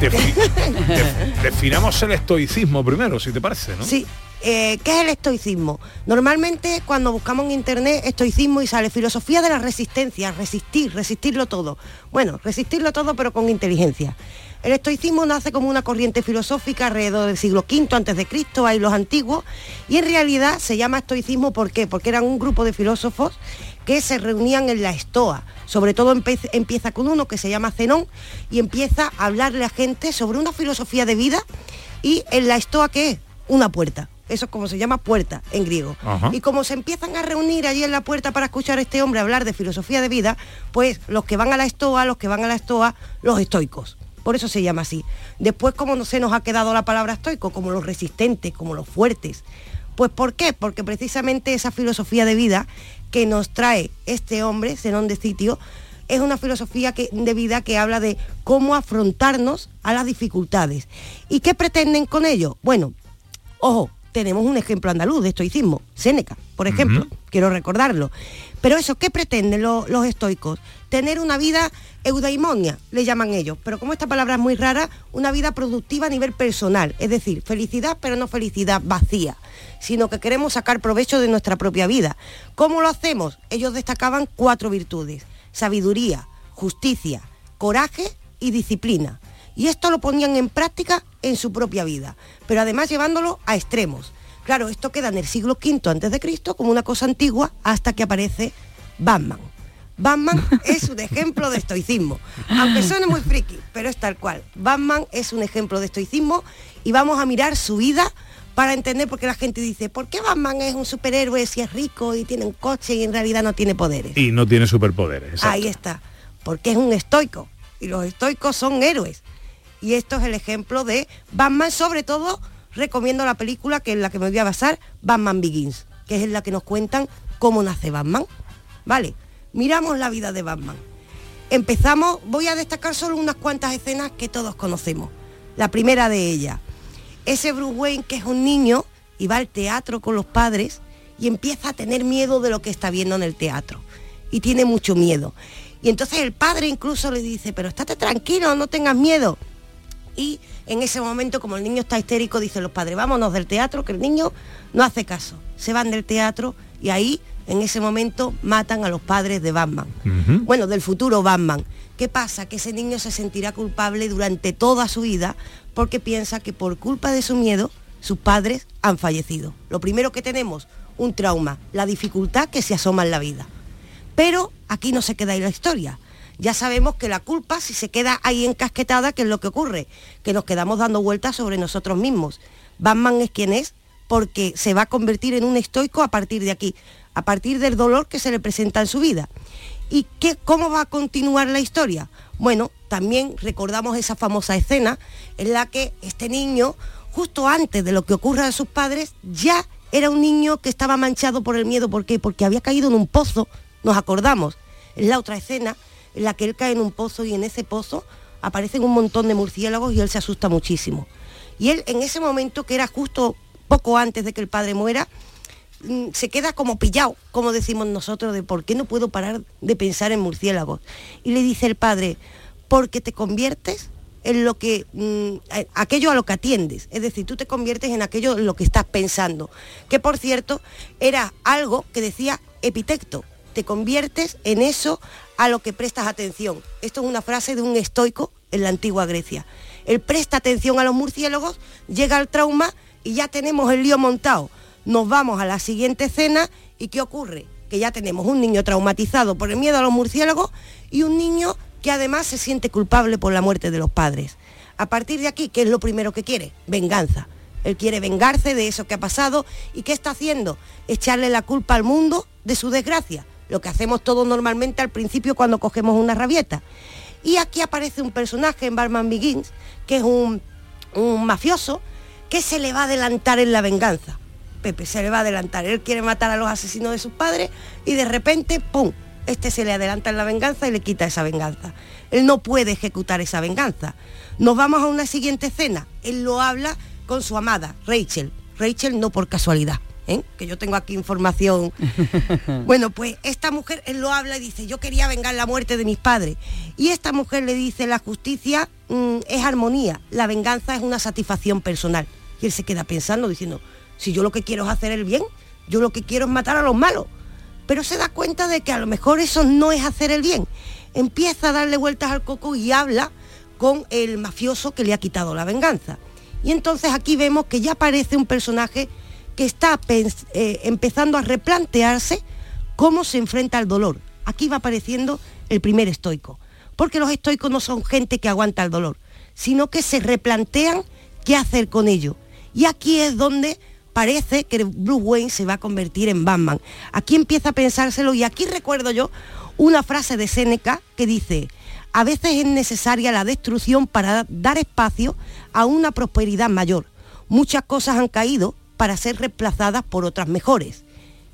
defi- def- definamos el estoicismo primero, si te parece, ¿no? Sí. eh, ¿Qué es el estoicismo? Normalmente cuando buscamos en internet estoicismo y sale filosofía de la resistencia, resistir, resistirlo todo. Bueno, resistirlo todo pero con inteligencia. El estoicismo nace como una corriente filosófica alrededor del siglo V antes de Cristo, hay los antiguos, y en realidad se llama estoicismo ¿por qué? Porque eran un grupo de filósofos que se reunían en la estoa. Sobre todo empieza con uno que se llama Zenón y empieza a hablarle a gente sobre una filosofía de vida y en la estoa ¿qué es? Una puerta. Eso es como se llama puerta en griego. Ajá. Y como se empiezan a reunir allí en la puerta para escuchar a este hombre hablar de filosofía de vida, pues los que van a la estoa, los que van a la estoa, los estoicos. Por eso se llama así. Después, como no se nos ha quedado la palabra estoico, como los resistentes, como los fuertes. Pues ¿por qué? Porque precisamente esa filosofía de vida que nos trae este hombre, Zenón de Sitio, es una filosofía que- de vida que habla de cómo afrontarnos a las dificultades. ¿Y qué pretenden con ello? Bueno, ojo, tenemos un ejemplo andaluz de estoicismo, Séneca, por ejemplo, quiero recordarlo. Pero eso, ¿qué pretenden lo- los estoicos? Tener una vida eudaimonia, le llaman ellos, pero como esta palabra es muy rara, una vida productiva a nivel personal, es decir, felicidad, pero no felicidad vacía, sino que queremos sacar provecho de nuestra propia vida. ¿Cómo lo hacemos? Ellos destacaban cuatro virtudes, sabiduría, justicia, coraje y disciplina. Y esto lo ponían en práctica en su propia vida, pero además llevándolo a extremos. Claro, esto queda en el siglo V antes de Cristo como una cosa antigua hasta que aparece Batman. Batman es un ejemplo de estoicismo, aunque suene muy friki, pero es tal cual. Batman es un ejemplo de estoicismo y vamos a mirar su vida para entender por qué la gente dice, ¿por qué Batman es un superhéroe si es rico y tiene un coche y en realidad no tiene poderes? Y no tiene superpoderes. exacto. Ahí está, porque es un estoico y los estoicos son héroes. Y esto es el ejemplo de Batman, sobre todo recomiendo la película que es la que me voy a basar, Batman Begins, que es en la que nos cuentan cómo nace Batman. Vale, miramos la vida de Batman. Empezamos, voy a destacar solo unas cuantas escenas que todos conocemos. La primera de ellas, ese Bruce Wayne que es un niño y va al teatro con los padres y empieza a tener miedo de lo que está viendo en el teatro. Y tiene mucho miedo. Y entonces el padre incluso le dice, pero estate tranquilo, no tengas miedo. Y en ese momento, como el niño está histérico, dicen los padres, vámonos del teatro, que el niño no hace caso. Se van del teatro y ahí En ese momento matan a los padres de Batman. Bueno, del futuro Batman. ¿Qué pasa? Que ese niño se sentirá culpable durante toda su vida porque piensa que por culpa de su miedo sus padres han fallecido. Lo primero que tenemos, un trauma, la dificultad que se asoma en la vida. Pero aquí no se queda ahí la historia. Ya sabemos que la culpa, si se queda ahí encasquetada, ¿qué es lo que ocurre? Que nos quedamos dando vueltas sobre nosotros mismos. Batman es quien es porque se va a convertir en un estoico a partir de aquí, a partir del dolor que se le presenta en su vida. ¿Y qué, cómo va a continuar la historia? Bueno, también recordamos esa famosa escena en la que este niño, justo antes de lo que ocurra a sus padres, ya era un niño que estaba manchado por el miedo. ¿Por qué? Porque había caído en un pozo, nos acordamos. Es la otra escena en la que él cae en un pozo y en ese pozo aparecen un montón de murciélagos y él se asusta muchísimo. Y él en ese momento, que era justo poco antes de que el padre muera, mm, se queda como pillado, como decimos nosotros, de por qué no puedo parar de pensar en murciélagos. Y le dice el padre, porque te conviertes en lo que mm, aquello a lo que atiendes, es decir, tú te conviertes en aquello en lo que estás pensando, que por cierto era algo que decía Epitecto, te conviertes en eso a lo que prestas atención. Esto es una frase de un estoico en la antigua Grecia. Él presta atención a los murciélagos, llega al trauma y ya tenemos el lío montado. Nos vamos a la siguiente escena y ¿qué ocurre? Que ya tenemos un niño traumatizado por el miedo a los murciélagos y un niño que además se siente culpable por la muerte de los padres. A partir de aquí, ¿qué es lo primero que quiere? Venganza. Él quiere vengarse de eso que ha pasado y ¿qué está haciendo? Echarle la culpa al mundo de su desgracia. Lo que hacemos todos normalmente al principio cuando cogemos una rabieta. Y aquí aparece un personaje en Batman Begins, que es un, un mafioso, que se le va a adelantar en la venganza. Pepe se le va a adelantar. Él quiere matar a los asesinos de sus padres y de repente, ¡pum! Este se le adelanta en la venganza y le quita esa venganza. Él no puede ejecutar esa venganza. Nos vamos a una siguiente escena. Él lo habla con su amada, Rachel. Rachel no por casualidad, ¿eh? que yo tengo aquí información bueno, pues esta mujer, él lo habla y dice, yo quería vengar la muerte de mis padres. Y esta mujer le dice, la justicia mm, es armonía, la venganza es una satisfacción personal. Y él se queda pensando, diciendo, si yo lo que quiero es hacer el bien, yo lo que quiero es matar a los malos. Pero se da cuenta de que a lo mejor eso no es hacer el bien. Empieza a darle vueltas al coco y habla con el mafioso que le ha quitado la venganza. Y entonces aquí vemos que ya aparece un personaje que está eh, empezando a replantearse cómo se enfrenta al dolor. Aquí va apareciendo el primer estoico, porque los estoicos no son gente que aguanta el dolor, sino que se replantean qué hacer con ello. Y aquí es donde parece que Bruce Wayne se va a convertir en Batman. Aquí empieza a pensárselo y aquí recuerdo yo una frase de Séneca que dice, a veces es necesaria la destrucción para dar espacio a una prosperidad mayor. Muchas cosas han caído para ser reemplazadas por otras mejores.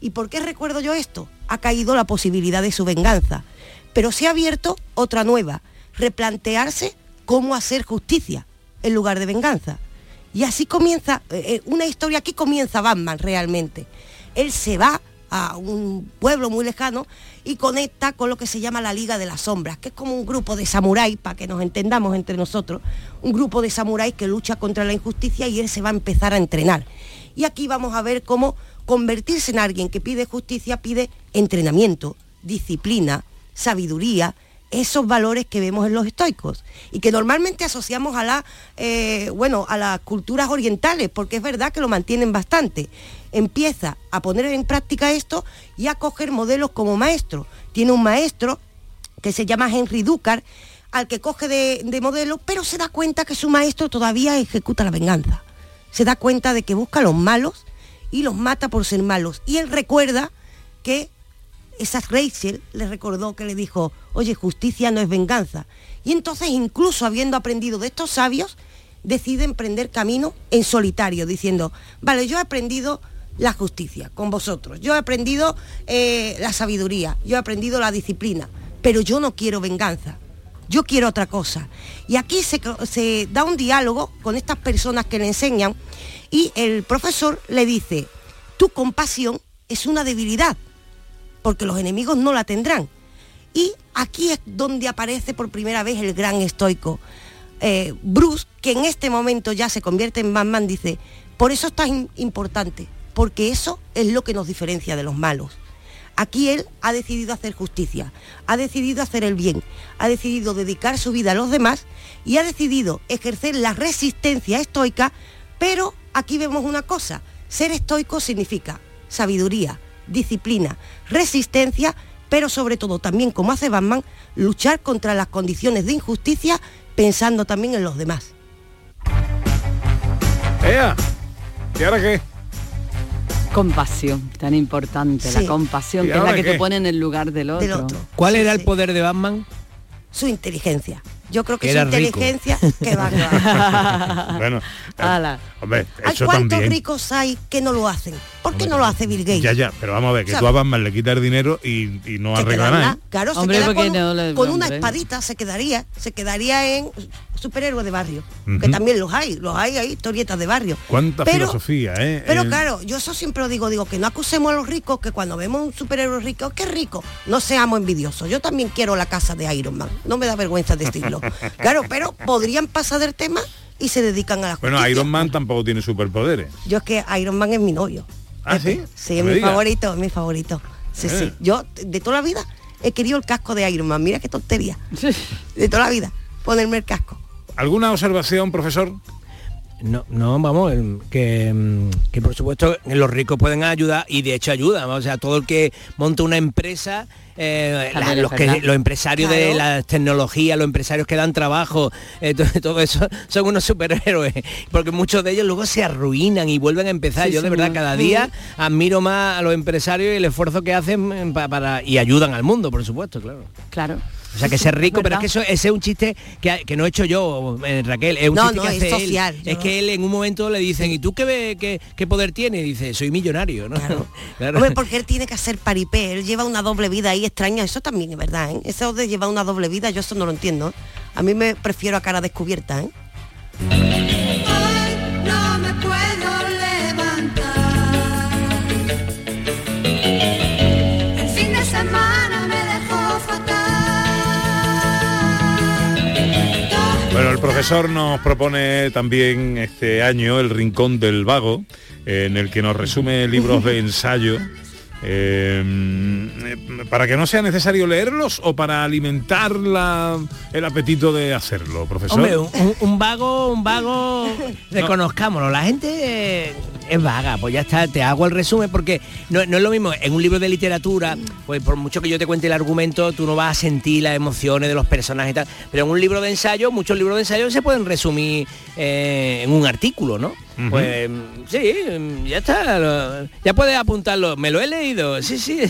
¿Y por qué recuerdo yo esto? Ha caído la posibilidad de su venganza, pero se ha abierto otra nueva, replantearse cómo hacer justicia en lugar de venganza. Y así comienza, eh, eh, una historia, aquí comienza Batman realmente. Él se va a un pueblo muy lejano y conecta con lo que se llama la Liga de las Sombras, que es como un grupo de samuráis, para que nos entendamos entre nosotros, un grupo de samuráis que lucha contra la injusticia y él se va a empezar a entrenar. Y aquí vamos a ver cómo convertirse en alguien que pide justicia pide entrenamiento, disciplina, sabiduría, esos valores que vemos en los estoicos y que normalmente asociamos a la eh, bueno a las culturas orientales porque es verdad que lo mantienen bastante. Empieza a poner en práctica esto y a coger modelos como maestro. Tiene un maestro que se llama Henry Ducar al que coge de modelo pero se da cuenta que su maestro todavía ejecuta la venganza se da cuenta de que busca a los malos y los mata por ser malos y él recuerda que esa Rachel le recordó que le dijo, oye, justicia no es venganza. Y entonces, incluso habiendo aprendido de estos sabios, decide emprender camino en solitario, diciendo, vale, yo he aprendido la justicia con vosotros, yo he aprendido eh, la sabiduría, yo he aprendido la disciplina, pero yo no quiero venganza, yo quiero otra cosa. Y aquí se, da un diálogo con estas personas que le enseñan y el profesor le dice, tu compasión es una debilidad porque los enemigos no la tendrán. Y aquí es donde aparece por primera vez el gran estoico. Eh, Bruce, que en este momento ya se convierte en Batman, dice, por eso es tan importante, porque eso es lo que nos diferencia de los malos. Aquí él ha decidido hacer justicia, ha decidido hacer el bien, ha decidido dedicar su vida a los demás y ha decidido ejercer la resistencia estoica, pero aquí vemos una cosa, ser estoico significa sabiduría, disciplina, resistencia, pero sobre todo también, como hace Batman, luchar contra las condiciones de injusticia pensando también en los demás. ¡Ea! ¿Y ahora qué? Compasión, tan importante, la compasión, ¿Y que es la que qué? te pone en el lugar del otro. Del otro. ¿Cuál era el poder de Batman? Su inteligencia. Yo creo que su era rico. inteligencia que va, va. bueno, eh, Ala. hombre, ¿Hay cuántos también. ricos hay que no lo hacen? ¿Por qué no lo hace Bill Gates? Ya, ya, pero vamos a ver, que O sea, tú a Batman le quitas el dinero y, y no arregla nada. ¿eh? Claro, Hombre, se queda con, no le- con una espadita, se quedaría, se quedaría en superhéroe de barrio. Que también los hay, los hay, hay historietas de barrio. Cuánta Pero- filosofía, ¿eh? Pero claro, yo eso siempre lo digo, digo, que no acusemos a los ricos, que cuando vemos un superhéroe rico, qué rico, no seamos envidiosos. Yo también quiero la casa de Iron Man, no me da vergüenza decirlo. Claro, pero podrían pasar del tema y se dedican a la Bueno, justicia. Iron Man tampoco tiene superpoderes. Yo es que Iron Man es mi novio. ¿Ah, sí? Sí, No es mi favorito, es mi favorito. Sí, Eh. sí. Yo de toda la vida he querido el casco de Iron Man. Mira qué tontería. De toda la vida. Ponerme el casco. ¿Alguna observación, profesor? No, no, vamos, em, que, mm, que por supuesto los ricos pueden ayudar y de hecho ayudan. O sea, todo el que monta una empresa, eh, la- los, que, los empresarios de las tecnologías, los empresarios que dan trabajo, eh, to- todo, eso son unos superhéroes, porque muchos de ellos luego se arruinan y vuelven a empezar. Sí, Yo de señor. verdad cada día admiro más a los empresarios y el esfuerzo que hacen em, pa- para y ayudan al mundo, por supuesto, claro. Claro. O sea, que ser rico, es pero es que eso, ese es un chiste que, que no he hecho yo, eh, Raquel, es un No, chiste no, que es hace él. social, Es yo- que él en un momento le dicen, ¿y tú qué, ve- qué, qué poder tienes? Y dice, soy millonario, ¿no? Claro. Hombre, porque él tiene que hacer paripé, él lleva una doble vida ahí extraña, eso también es verdad, ¿eh? Eso de llevar una doble vida, yo eso no lo entiendo. A mí me prefiero a cara descubierta, ¿eh? Profesor nos propone también este año el Rincón del Vago, en el que nos resume libros de ensayo. Eh, para que no sea necesario leerlos o para alimentar la- el apetito de hacerlo, profesor. Hombre, un, un- vago, un vago, reconozcámoslo, la gente eh, es vaga, pues ya está, te hago el resumen porque no, no es lo mismo, en un libro de literatura, pues por mucho que yo te cuente el argumento, tú no vas a sentir las emociones de los personajes y tal, pero en un libro de ensayo, muchos libros de ensayo se pueden resumir eh, en un artículo, ¿no? Pues sí, ya está, ya puedes apuntarlo, me lo he leído, sí, sí.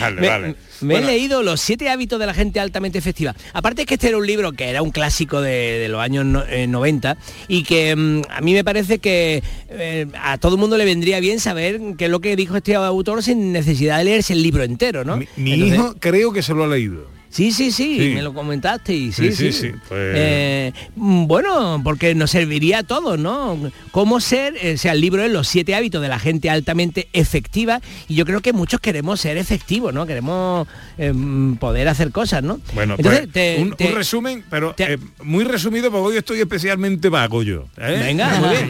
Vale, Me- vale. Me Bueno. he leído Los siete hábitos de la gente altamente efectiva. Aparte es que este era un libro que era un clásico de, de los años no- eh, 90 y que mm, a mí me parece que eh, a todo el mundo le vendría bien saber qué es lo que dijo este autor sin necesidad de leerse el libro entero, ¿no? Mi Entonces- hijo creo que se lo ha leído. Sí, sí, sí, Sí. me lo comentaste y sí, Sí, sí. sí, pues- Eh, bueno, porque nos serviría a todos, ¿no? Cómo ser, eh, o sea, el libro es Los siete hábitos de la gente altamente efectiva y yo creo que muchos queremos ser efectivos, ¿no? Queremos eh, poder hacer cosas, ¿no? Bueno, Entonces, pues, te- un, te- un resumen, pero eh, muy resumido porque hoy estoy especialmente vago yo. Venga, muy bien.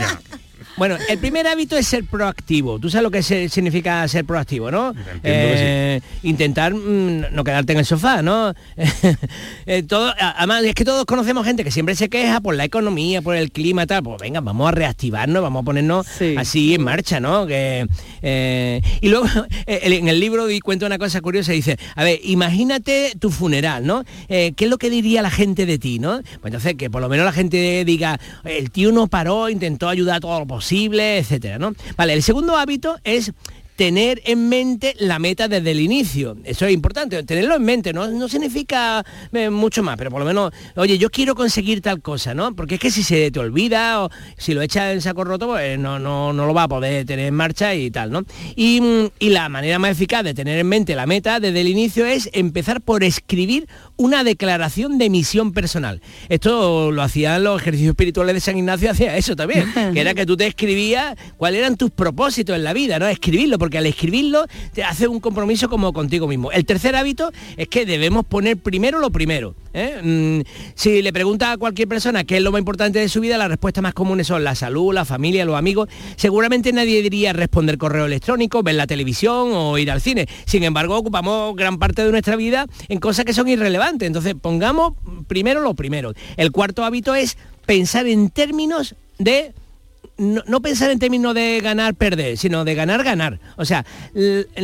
Bueno, el primer hábito es ser proactivo. Tú sabes lo que se- significa ser proactivo, ¿no? Eh, Intentar mm, no quedarte en el sofá, ¿no? Eh, todo, a- además, es que todos conocemos gente que siempre se queja por la economía, por el clima y tal. Pues venga, vamos a reactivarnos, vamos a ponernos así en marcha, ¿no? Que, eh, y luego en el libro di cuenta una cosa curiosa, dice, a ver, imagínate tu funeral, ¿no? Eh, ¿Qué es lo que diría la gente de ti, no? Pues entonces que por lo menos la gente diga, el tío no paró, intentó ayudar todo lo etcétera, ¿no? Vale, el segundo hábito es tener en mente la meta desde el inicio. Eso es importante, tenerlo en mente, no, no significa eh, mucho más, pero por lo menos, oye, yo quiero conseguir tal cosa, ¿no? Porque es que si se te olvida o si lo echas en saco roto, pues no, no, no lo va a poder tener en marcha y tal, ¿no? Y, mm, y la manera más eficaz de tener en mente la meta desde el inicio es empezar por escribir una declaración de misión personal. Esto lo hacían los ejercicios espirituales de San Ignacio, hacía eso también, que era que tú te escribías cuáles eran tus propósitos en la vida, ¿no? Escribirlo, porque al escribirlo te hace un compromiso como contigo mismo. El tercer hábito es que debemos poner primero lo primero. ¿Eh? Mm, si le pregunta a cualquier persona qué es lo más importante de su vida, las respuestas más comunes son la salud, la familia, los amigos. Seguramente nadie diría responder correo electrónico, ver la televisión o ir al cine. Sin embargo, ocupamos gran parte de nuestra vida en cosas que son irrelevantes. Entonces, pongamos primero lo primero. El cuarto hábito es pensar en términos de no, pensar en términos de ganar, perder, sino de ganar, ganar. O sea,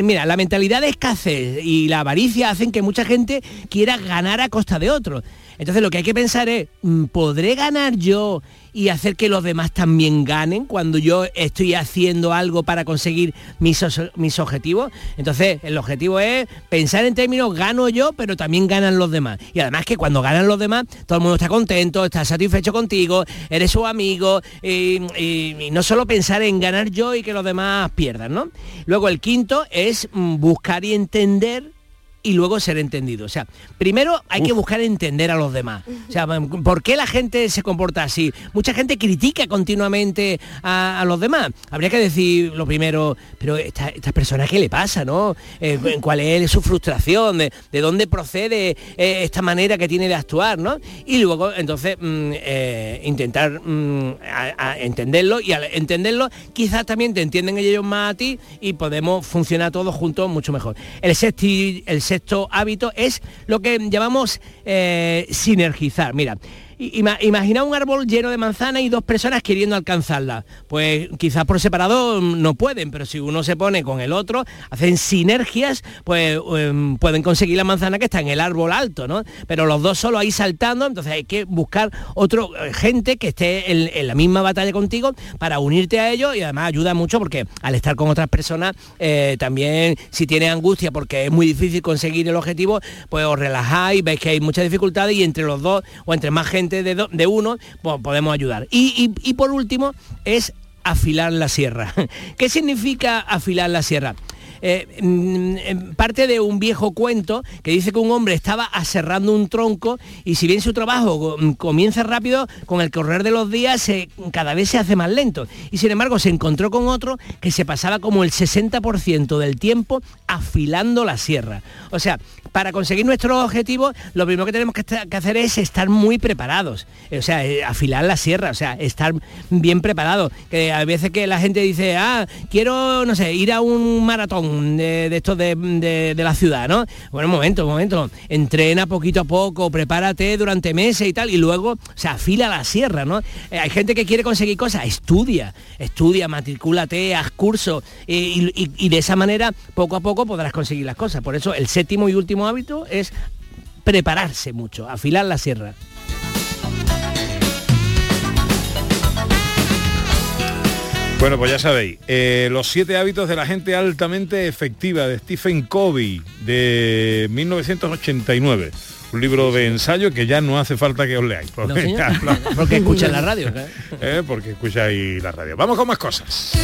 mira, la mentalidad de escasez y la avaricia hacen que mucha gente quiera ganar a costa de otros. Entonces lo que hay que pensar es, mm, ¿podré ganar yo y hacer que los demás también ganen cuando yo estoy haciendo algo para conseguir mis, mis objetivos? Entonces el objetivo es pensar en términos gano yo, pero también ganan los demás. Y además que cuando ganan los demás, todo el mundo está contento, está satisfecho contigo, eres su amigo, y, y- y no solo pensar en ganar yo y que los demás pierdan, ¿no? Luego el quinto es mm, buscar y entender y luego ser entendido. O sea, primero hay que buscar entender a los demás. O sea, ¿por qué la gente se comporta así? Mucha gente critica continuamente a, a los demás. Habría que decir lo primero, pero esta, esta persona, ¿qué le pasa, no? Eh, ¿Cuál es su frustración? ¿De, de dónde procede eh, esta manera que tiene de actuar, no? Y luego, entonces, mm, eh, intentar mm, a- a entenderlo y al entenderlo, quizás también te entienden ellos más a ti y podemos funcionar todos juntos mucho mejor. El, sexti- el sexto hábito es lo que llamamos eh, sinergizar. Mira, ima- imagina un árbol lleno de manzanas y dos personas queriendo alcanzarla. Pues quizás por separado mm, no pueden, pero si uno se pone con el otro, hacen sinergias, pues em, pueden conseguir la manzana que está en el árbol alto, ¿no? Pero los dos solo ahí saltando, entonces hay que buscar otro eh, gente que esté en, la misma batalla contigo para unirte a ellos y además ayuda mucho porque al estar con otras personas eh, también si tienes angustia porque es muy difícil conseguir el objetivo, pues os relajáis, veis que hay muchas dificultades y entre los dos o entre más gente de, uno, podemos ayudar. Y- y por último es afilar la sierra. ¿Qué significa afilar la sierra? Eh, mm, em, parte de un viejo cuento que dice que un hombre estaba aserrando un tronco y si bien su trabajo mm, comienza rápido, con el correr de los días cada vez se hace más lento. Y sin embargo se encontró con otro que se pasaba como el 60% del tiempo afilando la sierra. O sea, para conseguir nuestros objetivos, lo primero que tenemos que, que hacer es estar muy preparados. O sea, eh, afilar la sierra, o sea, estar bien preparados. Que a veces que la gente dice, ah, quiero, no sé, ir a un maratón de, de estos de, de- la ciudad, ¿no? Bueno, un momento, un momento. Entrena poquito a poco, prepárate durante meses y tal, y luego, o sea, afila la sierra, ¿no? Eh, hay gente que quiere conseguir cosas, estudia, estudia, matricúlate, haz cursos, y, y- y de esa manera, poco a poco podrás conseguir las cosas. Por eso, el séptimo y último hábito es prepararse mucho, afilar la sierra. Bueno, pues ya sabéis, eh, los siete hábitos de la gente altamente efectiva de Stephen Covey de 1989. Un libro de ensayo que ya no hace falta que os leáis. Porque, No, Porque escuchan la radio, claro. Eh, porque escucháis la radio. Vamos con más cosas.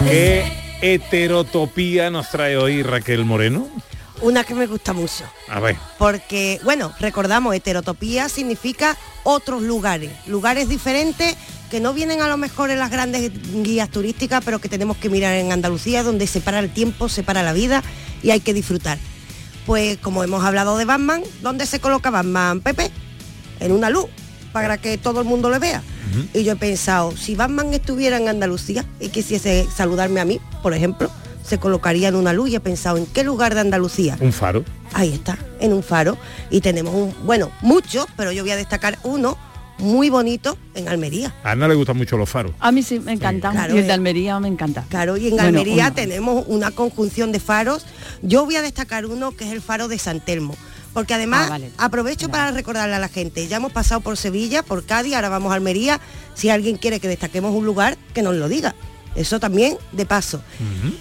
¿Qué heterotopía nos trae hoy Raquel Moreno? Una que me gusta mucho. A ver. Porque, bueno, recordamos, heterotopía significa otros lugares, lugares diferentes que no vienen a lo mejor en las grandes guías turísticas, pero que tenemos que mirar en Andalucía, donde se para el tiempo, se para la vida y hay que disfrutar. Pues como hemos hablado de Batman, ¿dónde se coloca Batman, Pepe? En una luz, para que todo el mundo le vea. Y yo he pensado, si Batman estuviera en Andalucía y quisiese saludarme a mí, por ejemplo, se colocaría en una luz y he pensado, ¿en qué lugar de Andalucía? Un faro. Ahí está, en un faro. Y tenemos un, bueno, muchos, pero yo voy a destacar uno muy bonito en Almería. A Ana le gustan mucho los faros. A mí sí, me encanta. Claro, y el eh. de Almería me encanta. Claro, y en Bueno, Almería uno. tenemos una conjunción de faros. Yo voy a destacar uno que es el faro de San Telmo. Porque además Ah, vale. aprovecho para recordarle a la gente, ya hemos pasado por Sevilla, por Cádiz, ahora vamos a Almería. Si alguien quiere que destaquemos un lugar, que nos lo diga. Eso también de paso.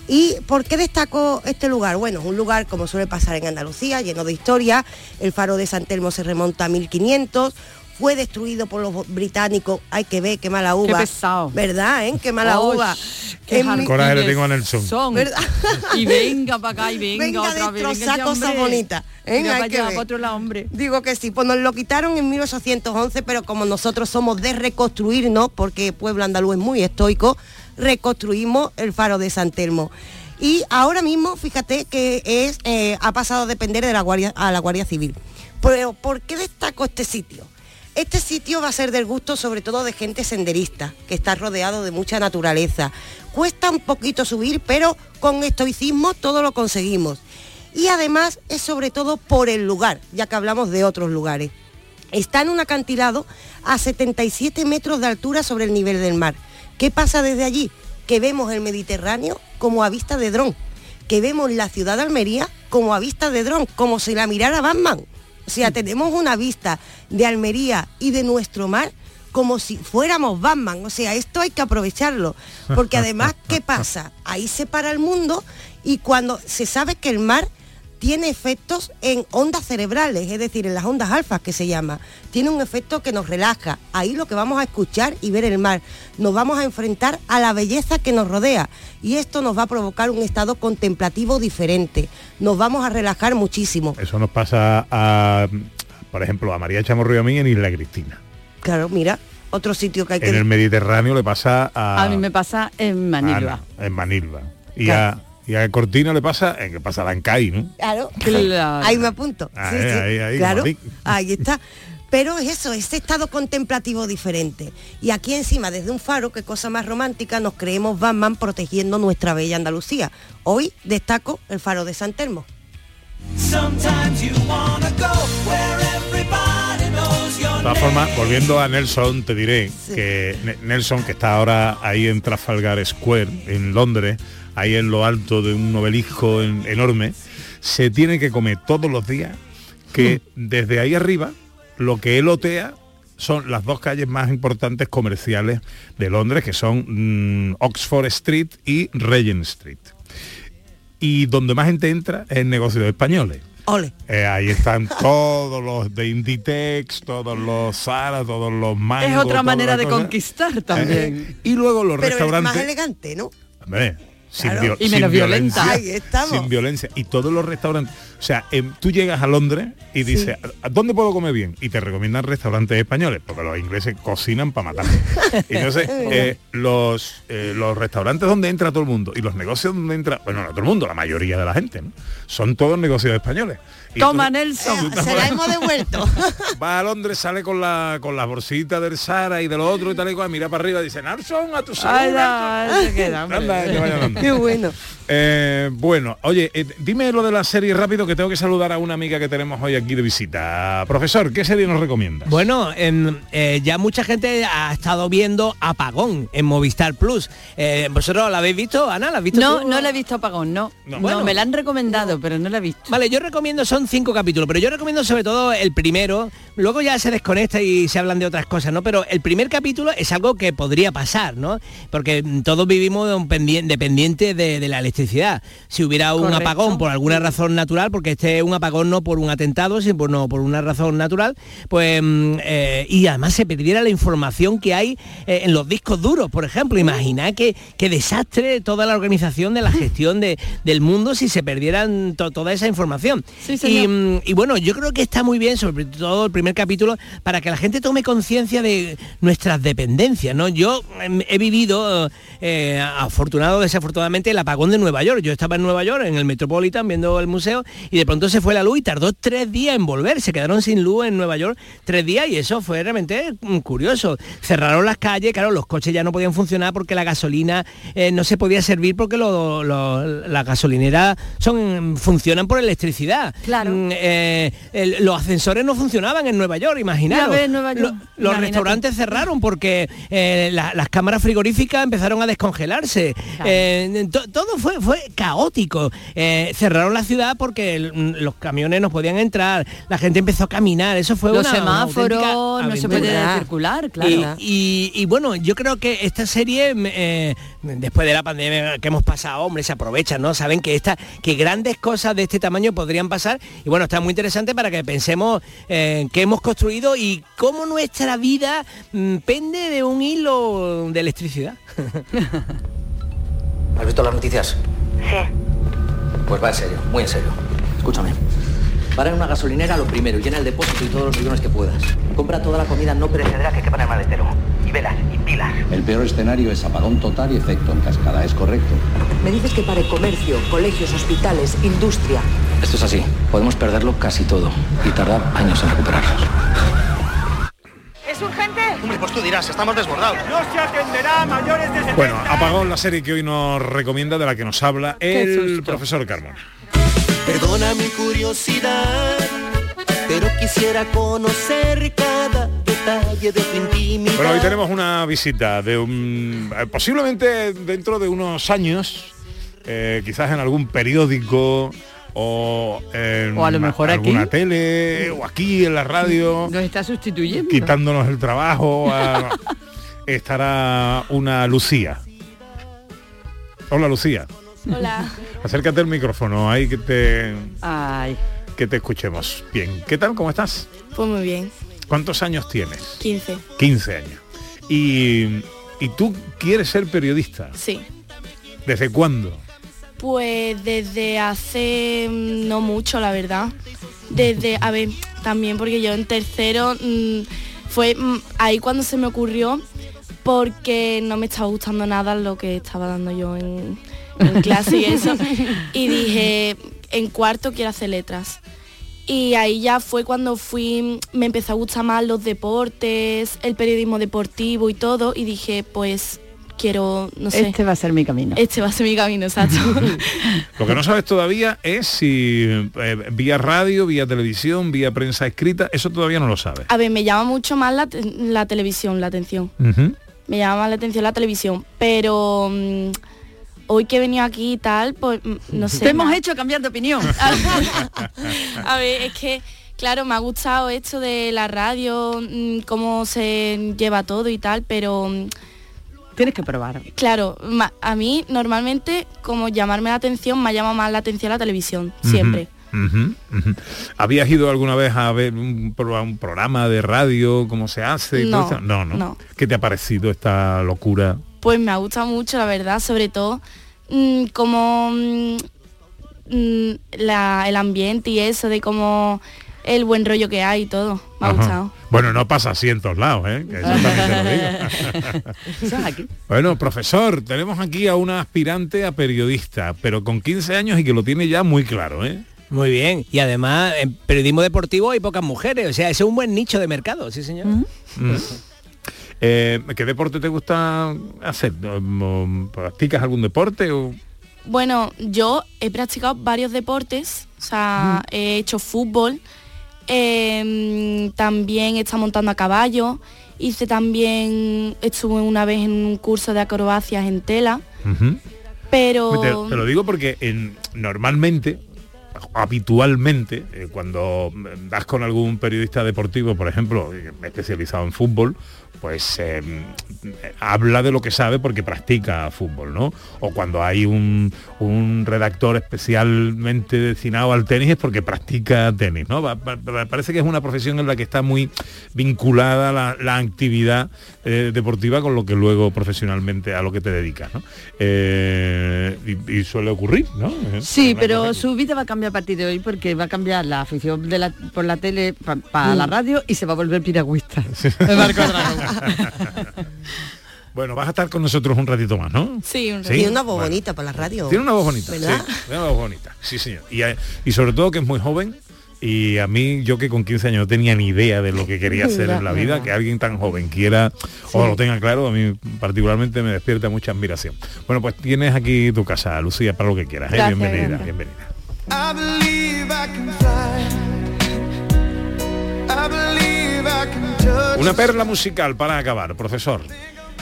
¿Y por qué destaco este lugar? Bueno, es un lugar como suele pasar en Andalucía, lleno de historia. El faro de San Telmo se remonta a 1500. fue destruido por los británicos. Hay que ver qué mala uva. pesado. ¿Verdad, eh? Qué mala Oh, uva. qué En Coraje le tengo a Nelson. Son. ¿Verdad? Y venga para acá y venga, Venga otra vez. venga, cosas hombre. bonitas, ¿eh? Para que allá, ver. para otro lado, hombre. Digo que sí, pues nos lo quitaron en 1811, pero como nosotros somos de reconstruirnos, porque pueblo andaluz es muy estoico, reconstruimos el faro de San Telmo. Y ahora mismo, fíjate que es eh, ha pasado a depender de la Guardia, a la Guardia Civil. Pero, ¿por qué destaco este sitio? Este sitio va a ser del gusto sobre todo de gente senderista, que está rodeado de mucha naturaleza. Cuesta un poquito subir, pero con estoicismo todo lo conseguimos. Y además es sobre todo por el lugar, ya que hablamos de otros lugares. Está en un acantilado a 77 metros de altura sobre el nivel del mar. ¿Qué pasa desde allí? Que vemos el Mediterráneo como a vista de dron, que vemos la ciudad de Almería como a vista de dron, como si la mirara Batman. O sea, tenemos una vista de Almería y de nuestro mar como si fuéramos Batman. O sea, esto hay que aprovecharlo. Porque además, ¿qué pasa? Ahí se para el mundo y cuando se sabe que el mar tiene efectos en ondas cerebrales, es decir, en las ondas alfas que se llama. Tiene un efecto que nos relaja. Ahí lo que vamos a escuchar y ver el mar. Nos vamos a enfrentar a la belleza que nos rodea y esto nos va a provocar un estado contemplativo diferente. Nos vamos a relajar muchísimo. Eso nos pasa a, por ejemplo, a María Chamorro y a mí en Isla Cristina. Claro, mira, otro sitio que hay que... En el Mediterráneo le pasa a, A mí me pasa en Manilva. Ana, en Manilva. Y, Claro. a, y a Cortina le pasa en que pasa a Lancay, ¿no? Claro, Claro. ahí me apunto. Ahí, Sí, sí. ahí, ahí, claro, está. Pero es eso, ese estado contemplativo diferente. Y aquí encima, desde un faro, qué cosa más romántica, nos creemos Batman protegiendo nuestra bella Andalucía. Hoy destaco el faro de San Telmo. De todas formas, volviendo a Nelson, te diré que Ne- Nelson, que está ahora ahí en Trafalgar Square, en Londres, ahí en lo alto de un obelisco en- enorme, se tiene que comer todos los días que desde ahí arriba lo que él otea son las dos calles más importantes comerciales de Londres, que son mm, Oxford Street y Regent Street. Y donde más gente entra es en negocios españoles. Ole. Eh, ahí están todos los de Inditex, todos los Zara, todos los Mango. Es otra manera de cosa. conquistar también. Eh, y luego los Pero es más restaurantes. elegante, ¿no? Hombre, Claro. viol- Y menos sin violenta. violencia. Ahí estamos. Sin violencia. Y todos los restaurantes. O sea, em, tú llegas a Londres y dices, ¿a dónde puedo comer bien? Y te recomiendan restaurantes españoles, porque los ingleses cocinan para matar. Entonces, eh, los, eh, los restaurantes donde entra todo el mundo y los negocios donde entra, bueno, no todo el mundo, la mayoría de la gente, ¿no? Son todos negocios españoles. Y Toma, tú- Nelson. tú Se la hemos devuelto. va a Londres, sale con la con las bolsitas del Sara y de lo otro y tal y cual, mira para arriba y dice, Nelson, a tu salud. Ay, no, Nelson". se queda, hombre. Anda, que vaya andando. Qué bueno. Eh, bueno, oye, eh, dime lo de la serie rápido que tengo que saludar a una amiga que tenemos hoy aquí de visita. Profesor, ¿qué serie nos recomiendas? Bueno, em, eh, ya mucha gente ha estado viendo Apagón en Movistar Plus. Eh, ¿Vosotros la habéis visto, Ana? ¿La has visto No, tú? no la he visto apagón, no. No. No, Bueno. me la han recomendado, pero no la he visto. Vale, yo recomiendo, son cinco capítulos, pero yo recomiendo sobre todo el primero, luego ya se desconecta y se hablan de otras cosas, ¿no? Pero el primer capítulo es algo que podría pasar, ¿no? Porque mm, todos vivimos de un de, de la electricidad. Si hubiera un Correcto. apagón por alguna razón natural, porque este es un apagón no por un atentado, sino por, no, por una razón natural, pues mm, eh, y además se perdiera la información que hay eh, en los discos duros, por ejemplo. Imaginad qué, qué desastre toda la organización de la gestión de- del mundo si se perdieran to- toda esa información. Sí, y, señor. mm, y bueno, yo creo que está muy bien, sobre todo el primer capítulo, para que la gente tome conciencia de nuestras dependencias. ¿no? Yo em, he vivido, eh, afortunado o desafortunadamente, el apagón de Nueva York. Yo estaba en Nueva York, en el Metropolitan, viendo el museo, y de pronto se fue la luz y tardó tres días en volver. Se quedaron sin luz en Nueva York tres días y eso fue realmente mm, curioso. Cerraron las calles, claro, los coches ya no podían funcionar porque la gasolina eh, no se podía servir porque lo- lo- las gasolineras son, funcionan por electricidad. Claro. Mm, eh, el- los ascensores no funcionaban en Nueva York, imaginaros. Ves, Nueva York. Lo- los restaurantes cerraron porque eh, la- las cámaras frigoríficas empezaron a descongelarse. Claro. Eh, to- todo fue, fue caótico. Eh, cerraron la ciudad porque que el- los camiones no podían entrar, la gente empezó a caminar, eso fue Los una, una semáforos, auténtica no se puede circular, claro. Y, y- y bueno, yo creo que esta serie, eh, después de la pandemia que hemos pasado, hombre, se aprovechan, ¿no? Saben que esta, que grandes cosas de este tamaño podrían pasar. Y bueno, está muy interesante para que pensemos en qué hemos construido y cómo nuestra vida mm, pende de un hilo de electricidad. ¿Has visto las noticias? Sí. Pues va en serio, muy en serio. Escúchame. Para en una gasolinera lo primero, llena el depósito y todos los millones que puedas. Compra toda la comida no perecedera que quepa en el maletero. Y velas, y pilas. El peor escenario es apagón total y efecto en cascada, ¿es correcto? Me dices que pare comercio, colegios, hospitales, industria. Esto es así. Podemos perderlo casi todo y tardar años en recuperarlo. Hombre, pues tú dirás, estamos desbordados. No se atenderá a mayores de 70 Bueno, apagón la serie que hoy nos recomienda, de la que nos habla el profesor Carmona. Perdona mi curiosidad, pero quisiera conocer cada detalle de tu intimidad. Bueno, hoy tenemos una visita de un... eh, posiblemente dentro de unos años, eh, quizás en algún periódico o en O a lo mejor aquí. alguna tele o aquí en la radio, Nos está sustituyendo. quitándonos el trabajo. a- estará una Lucía. Hola Lucía. Hola. Acércate al micrófono ahí que te Ay. que te escuchemos. Bien. ¿Qué tal? ¿Cómo estás? Pues muy bien. ¿Cuántos años tienes? 15. 15 años. Y, y tú quieres ser periodista. Sí. ¿Desde cuándo? Pues desde hace mm, no mucho, la verdad. Desde, a ver, también porque yo en tercero mm, fue mm, ahí cuando se me ocurrió porque no me estaba gustando nada lo que estaba dando yo en, en clase y eso. Y dije, en cuarto quiero hacer letras. Y ahí ya fue cuando fui, me empezó a gustar más los deportes, el periodismo deportivo y todo. Y dije, pues quiero, no sé. Este va a ser mi camino. Este va a ser mi camino, exacto. Lo que no sabes todavía es si eh, vía radio, vía televisión, vía prensa escrita, eso todavía no lo sabes. A ver, me llama mucho más la, te- la televisión, la atención. Me llama más la atención la televisión. Pero mm, hoy que he venido aquí y tal, pues mm, no sé. Te hemos hecho cambiar de opinión. A ver, es que, claro, me ha gustado esto de la radio, mm, cómo se lleva todo y tal, pero... Tienes que probar. Claro, ma- a mí normalmente, como llamarme la atención, me llama más la atención la televisión, siempre. Ujú. ¿Habías ido alguna vez a ver un, un programa de radio, cómo se hace? y todo No, eso? no, no, no. ¿Qué te ha parecido esta locura? Pues me ha gustado mucho, la verdad, sobre todo mm, como mm, mm, la- el ambiente y eso, de como el buen rollo que hay y todo. Me ha Ajá. gustado. Bueno, no pasa así en todos lados, ¿eh? Que eso también te lo digo. Bueno, profesor, tenemos aquí a una aspirante a periodista, pero con 15 años y que lo tiene ya muy claro, ¿eh? Muy bien. Y además, en periodismo deportivo hay pocas mujeres. O sea, ese es un buen nicho de mercado, sí señor. Mm. Eh, ¿Qué deporte te gusta hacer? ¿O- ¿Practicas algún deporte? O... Bueno, yo he practicado varios deportes, o sea, he hecho fútbol, eh, también estado montando a caballo, hice también, estuve una vez en un curso de acrobacias en tela, pero... Te, te lo digo porque en- normalmente, habitualmente, eh, cuando das con algún periodista deportivo, por ejemplo, eh, especializado en fútbol, pues eh, habla de lo que sabe porque practica fútbol, ¿no? O cuando hay un, un redactor especialmente destinado al tenis es porque practica tenis, ¿no? Va- va- va- parece que es una profesión en la que está muy vinculada la, la actividad eh, deportiva con lo que luego profesionalmente a lo que te dedicas, ¿no? Eh, y, y suele ocurrir, ¿no? Sí, pero su vida va a cambiar a partir de hoy porque va a cambiar la afición de la- por la tele para Mm. la radio y se va a volver piragüista. Marco dragón. Bueno, vas a estar con nosotros un ratito más, ¿no? Sí, un Tiene una voz Bueno. bonita para la radio. Tiene una voz bonita, ¿Verdad? sí, tiene una voz bonita, sí señor. Y, eh, y sobre todo que es muy joven y a mí, yo que con 15 años no tenía ni idea de lo que quería hacer en la vida, que alguien tan joven quiera o lo tenga claro, a mí particularmente me despierta mucha admiración. Bueno, pues tienes aquí tu casa, Lucía, para lo que quieras. ¿eh? Gracias, bienvenida, gracias. bienvenida. I Una perla musical para acabar, profesor.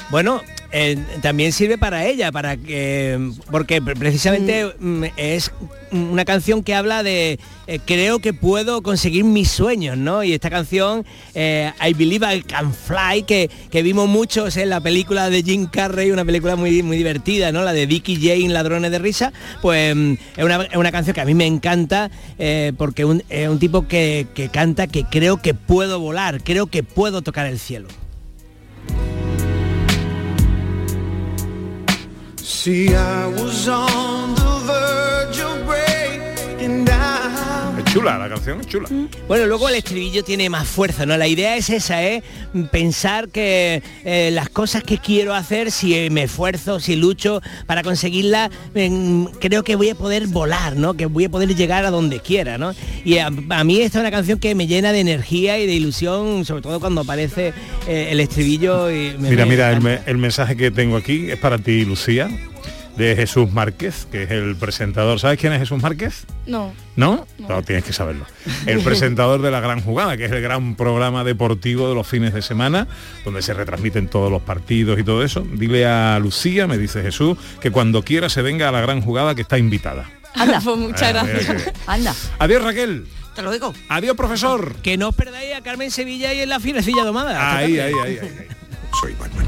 Bueno, eh, también sirve para ella, para que porque precisamente mm, es una canción que habla de eh, creo que puedo conseguir mis sueños, ¿no? Y esta canción, eh, I Believe I Can Fly, que, que vimos muchos en la película de Jim Carrey, una película muy, muy divertida, ¿no? La de Vicky Jane, Ladrones de Risa, pues mm, es una, es una canción que a mí me encanta eh, porque un- es un tipo que, que canta que creo que puedo volar, creo que puedo tocar el cielo. See, I was on the verge of breaking down. Es chula, la canción es chula. Bueno, luego el estribillo tiene más fuerza, ¿no? La idea es esa, ¿eh? Pensar que eh, las cosas que quiero hacer, si me esfuerzo, si lucho para conseguirlas, em, creo que voy a poder volar, ¿no? Que voy a poder llegar a donde quiera, ¿no? Y a, a mí esta es una canción que me llena de energía y de ilusión, sobre todo cuando aparece eh, el estribillo. Y me- Mira, me mira, el, encanta. me- el mensaje que tengo aquí es para ti, Lucía, de Jesús Márquez, que es el presentador. ¿Sabes quién es Jesús Márquez? No. ¿No? No, tienes que saberlo. El presentador de La Gran Jugada, que es el gran programa deportivo de los fines de semana, donde se retransmiten todos los partidos y todo eso. Dile a Lucía, me dice Jesús, que cuando quiera se venga a La Gran Jugada, que está invitada. Anda, pues muchas Ah, gracias. que- Anda. Adiós, Raquel. Hasta luego. Adiós, profesor. Que no os perdáis a Carmen Sevilla y en la firecilla domada. Ahí, ahí, ahí. ahí. Soy Batman.